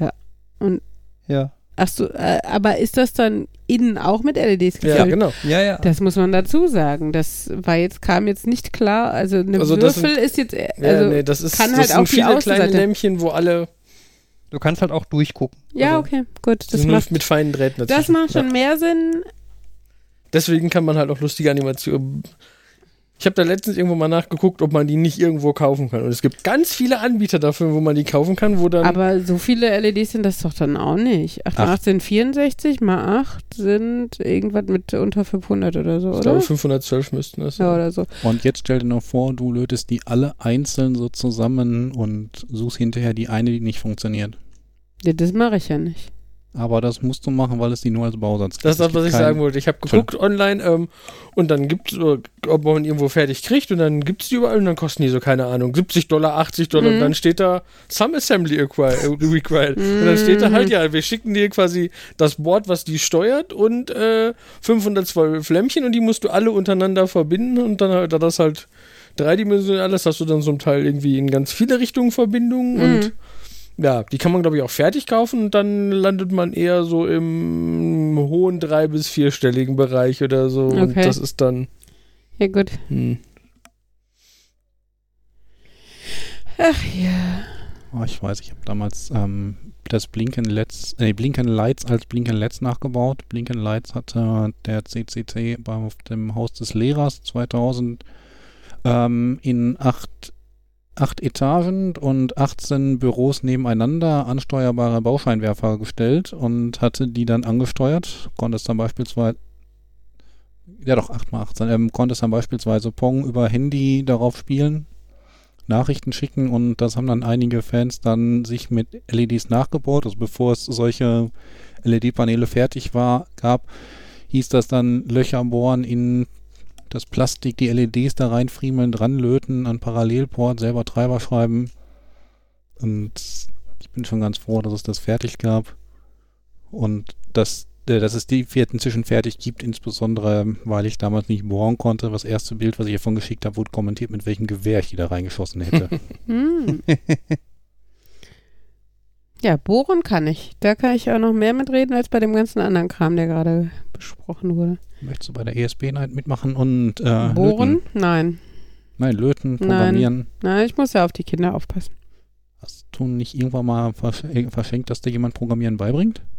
Ja. Und- Ja. Ach so, äh, aber ist das dann innen auch mit LEDs gefüllt? Ja, genau. Ja, ja. Das muss man dazu sagen. Das war jetzt, kam jetzt nicht klar. Also eine Also das Würfel ist jetzt, äh, Ja, also, nee, das ist kann das halt sind auch die viele kleine. Lämpchen, wo alle Du kannst halt auch durchgucken. ja, Also, okay, gut. Das sind macht, mit feinen Drähten das dazwischen. macht schon Ja. mehr Sinn. Deswegen kann man halt auch lustige Animationen. Ich habe da letztens irgendwo mal nachgeguckt, ob man die nicht irgendwo kaufen kann. Und es gibt ganz viele Anbieter dafür, wo man die kaufen kann, wo dann. Aber so viele LEDs sind das doch dann auch nicht. 8 mal Ach. 8 sind 64, mal 8 sind irgendwas mit unter 500 oder so, ich oder? glaube, 512 müssten das Ja, sein. oder so. Und jetzt stell dir noch vor, du lötest die alle einzeln so zusammen und suchst hinterher die eine, die nicht funktioniert. Ja, das mache ich ja nicht. Aber das musst du machen, weil es die nur als Bausatz gibt. Das ist das, was ich keinen- sagen wollte. Ich habe geguckt online ähm, und dann gibt es, ob man irgendwo fertig kriegt und dann gibt es die überall und dann kosten die so, keine Ahnung, 70 Dollar, 80 Dollar und Mhm. dann steht da Some Assembly äh, required. Und dann steht da halt, ja, wir schicken dir quasi das Board, was die steuert und äh, 512 Lämpchen und die musst du alle untereinander verbinden und dann halt, da das halt dreidimensional alles, hast du dann zum Teil irgendwie in ganz viele Richtungen Verbindungen Mhm. und ja, die kann man, glaube ich, auch fertig kaufen und dann landet man eher so im hohen drei- bis vierstelligen Bereich oder so. Und Okay. das ist dann. Ja, gut. Hm. Ach ja. Oh, ich weiß, ich habe damals ähm, das Blinken Lights, äh, Blinken Lights als Blinken Lights nachgebaut. Blinken Lights hatte der CCC beim auf dem Haus des Lehrers 2000 ähm, in acht, acht Etagen und 18 Büros nebeneinander ansteuerbare Bauscheinwerfer gestellt und hatte die dann angesteuert. Konnte es dann beispielsweise ja doch, 8 mal 18. Ähm, konnte es dann beispielsweise Pong über Handy darauf spielen, Nachrichten schicken und das haben dann einige Fans dann sich mit LEDs nachgebaut. Also bevor es solche LED-Paneele fertig war, gab, hieß das dann Löcher bohren in das Plastik, die LEDs da reinfriemeln, dranlöten, an Parallelport, selber Treiber schreiben. Und ich bin schon ganz froh, dass es das fertig gab. Und dass, äh, dass es die vierten inzwischen fertig gibt, insbesondere weil ich damals nicht bohren konnte. Das erste Bild, was ich davon geschickt habe, wurde kommentiert, mit welchem Gewehr ich die da reingeschossen hätte. *laughs* *laughs* Ja, bohren kann ich. Da kann ich auch noch mehr mitreden als bei dem ganzen anderen Kram, der gerade besprochen wurde. Möchtest du bei der ESP Night mitmachen und äh, bohren? Löten? Nein. Nein, löten, programmieren. Nein, ich muss ja auf die Kinder aufpassen. Hast du nicht irgendwann mal äh, verschenkt, dass dir jemand Programmieren beibringt? *laughs*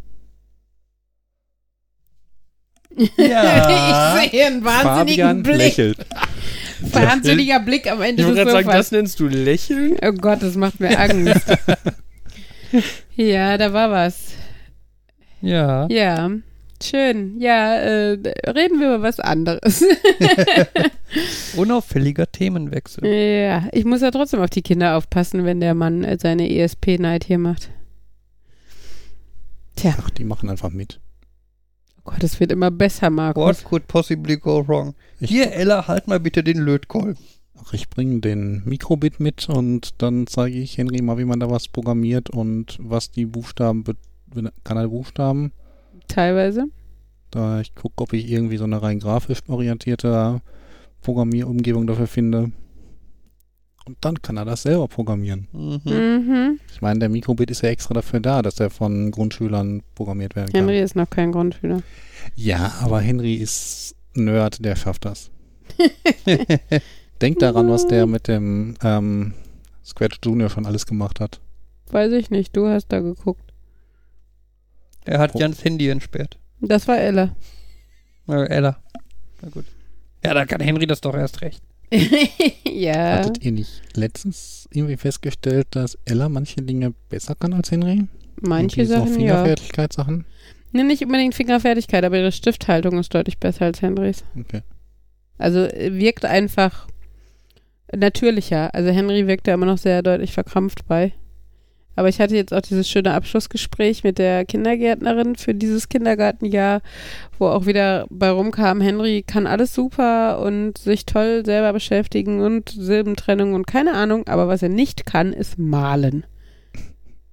Ja. ich sehe einen wahnsinnigen Fabian Blick. lächelt. *laughs* Wahnsinniger Blick am Ende Ich des wollte gerade sagen, Sofas. das nennst du Lächeln? Oh Gott, das macht mir Angst. *laughs* ja, da war was. Ja. Ja, schön. Ja, äh, reden wir über was anderes. *laughs* Unauffälliger Themenwechsel. ja, ich muss ja trotzdem auf die Kinder aufpassen, wenn der Mann äh, seine ESP-Night hier macht. Tja, Ach, die machen einfach mit. oh Gott, es wird immer besser, Markus. What could possibly go wrong? Ich- Hier, Ella, halt mal bitte den Lötkolben. Ach, ich bringe den Mikrobit mit und dann zeige ich Henry mal, wie man da was programmiert und was die Buchstaben, be- be- kann er Buchstaben. Teilweise. Da ich gucke, ob ich irgendwie so eine rein grafisch orientierte Programmierumgebung dafür finde. Und dann kann er das selber programmieren. Mhm. Mhm. Ich meine, der Mikrobit ist ja extra dafür da, dass er von Grundschülern programmiert werden kann. Henry ist noch kein Grundschüler. Ja, aber Henry ist Nerd, der schafft das. *laughs* Denk daran, was der mit dem ähm, Scratch Junior schon alles gemacht hat. Weiß ich nicht, du hast da geguckt. Er hat Oh. Jans Handy entsperrt. Das war Ella. Äh, Ella. Na gut. Ja, da kann Henry das doch erst recht. *laughs* ja. Hattet ihr nicht letztens irgendwie festgestellt, dass Ella manche Dinge besser kann als Henry? Manche Irgendwie so Sachen ja. Fingerfertigkeitssachen? Nee, nicht unbedingt Fingerfertigkeit, aber ihre Stifthaltung ist deutlich besser als Henrys. Okay. Also äh, wirkt einfach natürlicher. Also Henry wirkt da immer noch sehr deutlich verkrampft bei. Aber ich hatte jetzt auch dieses schöne Abschlussgespräch mit der Kindergärtnerin für dieses Kindergartenjahr, wo auch wieder bei rumkam, Henry kann alles super und sich toll selber beschäftigen und Silbentrennung und keine Ahnung, aber was er nicht kann, ist malen.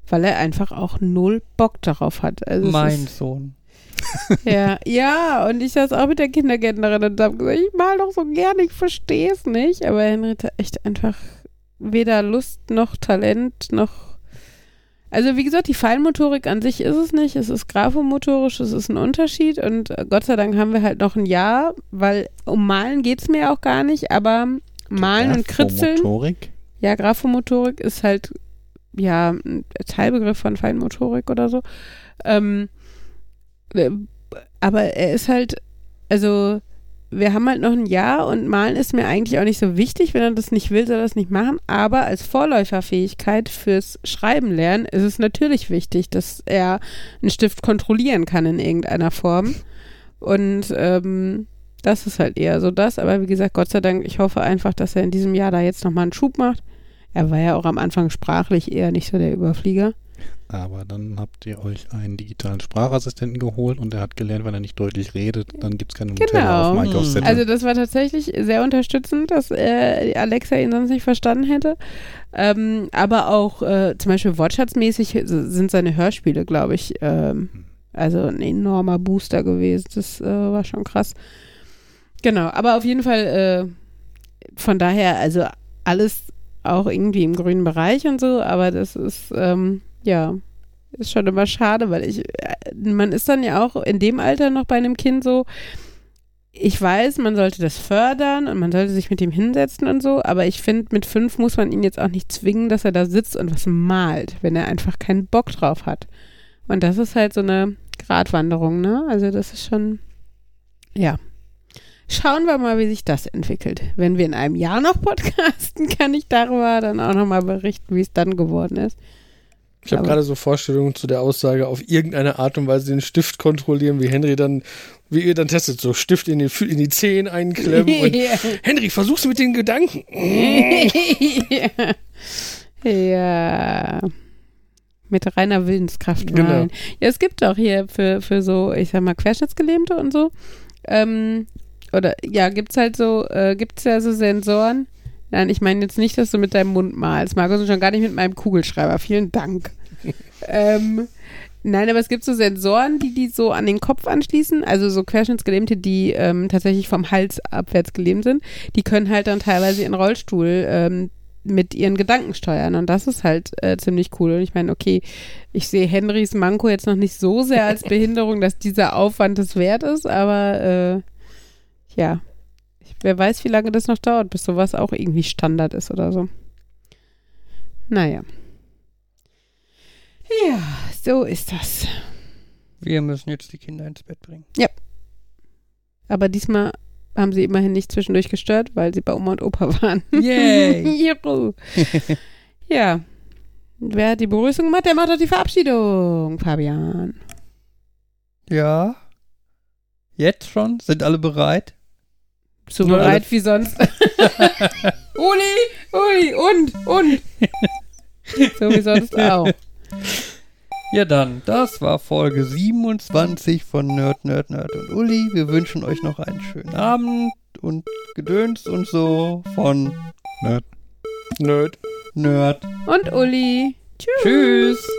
Weil er einfach auch null Bock darauf hat. Also mein Sohn. *laughs* ja, ja, und ich saß auch mit der Kindergärtnerin und hab gesagt, ich mal doch so gern, ich verstehe es nicht. Aber Henry hat echt einfach weder Lust noch Talent noch. Also wie gesagt, die Feinmotorik an sich ist es nicht. Es ist graphomotorisch, es ist ein Unterschied. Und äh, Gott sei Dank haben wir halt noch ein Jahr, weil um Malen geht es mir auch gar nicht, aber Malen und Kritzeln. Motorik? Ja, Graphomotorik ist halt ja ein Teilbegriff von Feinmotorik oder so. Ähm, äh, aber er ist halt, also wir haben halt noch ein Jahr und Malen ist mir eigentlich auch nicht so wichtig. Wenn er das nicht will, soll er das nicht machen. Aber als Vorläuferfähigkeit fürs Schreiben lernen ist es natürlich wichtig, dass er einen Stift kontrollieren kann in irgendeiner Form. Und ähm, das ist halt eher so das. Aber wie gesagt, Gott sei Dank, ich hoffe einfach, dass er in diesem Jahr da jetzt nochmal einen Schub macht. Er war ja auch am Anfang sprachlich eher nicht so der Überflieger. Aber dann habt ihr euch einen digitalen Sprachassistenten geholt und der hat gelernt, wenn er nicht deutlich redet, dann gibt es keine Nutella Genau. auf Zettel. Also das war tatsächlich sehr unterstützend, dass äh, Alexa ihn sonst nicht verstanden hätte. Ähm, aber auch äh, zum Beispiel wortschatzmäßig sind seine Hörspiele, glaube ich, ähm, also ein enormer Booster gewesen. Das äh, war schon krass. Genau, aber auf jeden Fall äh, von daher, also alles auch irgendwie im grünen Bereich und so, aber das ist, ähm, ja, ist schon immer schade, weil ich, äh, man ist dann ja auch in dem Alter noch bei einem Kind so, ich weiß, man sollte das fördern und man sollte sich mit ihm hinsetzen und so, aber ich finde, mit fünf muss man ihn jetzt auch nicht zwingen, dass er da sitzt und was malt, wenn er einfach keinen Bock drauf hat. Und das ist halt so eine Gratwanderung, ne? Also das ist schon, ja. Schauen wir mal, wie sich das entwickelt. Wenn wir in einem Jahr noch *laughs* podcasten, kann ich darüber dann auch nochmal berichten, wie es dann geworden ist. Ich habe gerade so Vorstellungen zu der Aussage, auf irgendeine Art und Weise den Stift kontrollieren, wie Henry dann, wie ihr dann testet, so Stift in, den, in die Zehen einklemmen und *laughs* Henry, versuch's mit den Gedanken. ja. *laughs* ja. Mit reiner Willenskraft Genau. malen. Ja, es gibt auch hier für, für so, ich sag mal, Querschnittsgelähmte und so. Ähm, oder ja, gibt's halt so, äh, gibt's ja so Sensoren. Nein, ich meine jetzt nicht, dass du mit deinem Mund malst, Markus, und schon gar nicht mit meinem Kugelschreiber. Vielen Dank. Ähm, nein, aber es gibt so Sensoren, die die so an den Kopf anschließen. Also so Querschnittsgelähmte, die ähm, tatsächlich vom Hals abwärts gelähmt sind. Die können halt dann teilweise ihren Rollstuhl ähm, mit ihren Gedanken steuern. Und das ist halt äh, ziemlich cool. Und ich meine, okay, ich sehe Henrys Manko jetzt noch nicht so sehr als *laughs* Behinderung, dass dieser Aufwand es wert ist, aber äh, ja. Wer weiß, wie lange das noch dauert, bis sowas auch irgendwie Standard ist oder so. Naja. Ja, so ist das. Wir müssen jetzt die Kinder ins Bett bringen. Aber diesmal haben sie immerhin nicht zwischendurch gestört, weil sie bei Oma und Opa waren. Yay! *laughs* Juhu. *laughs* ja. Wer hat die Begrüßung gemacht? Der macht doch die Verabschiedung, Fabian. ja. Jetzt schon? Sind alle bereit? So Ja, bereit alle- wie sonst. *laughs* Uli, Uli, und, und. so wie sonst auch. Ja dann, das war Folge 27 von Nerd, Nerd, Nerd und Uli. Wir wünschen euch noch einen schönen Abend und Gedöns und so von Nerd. Nerd. Nerd. Und Uli. Tschüss. Tschüss.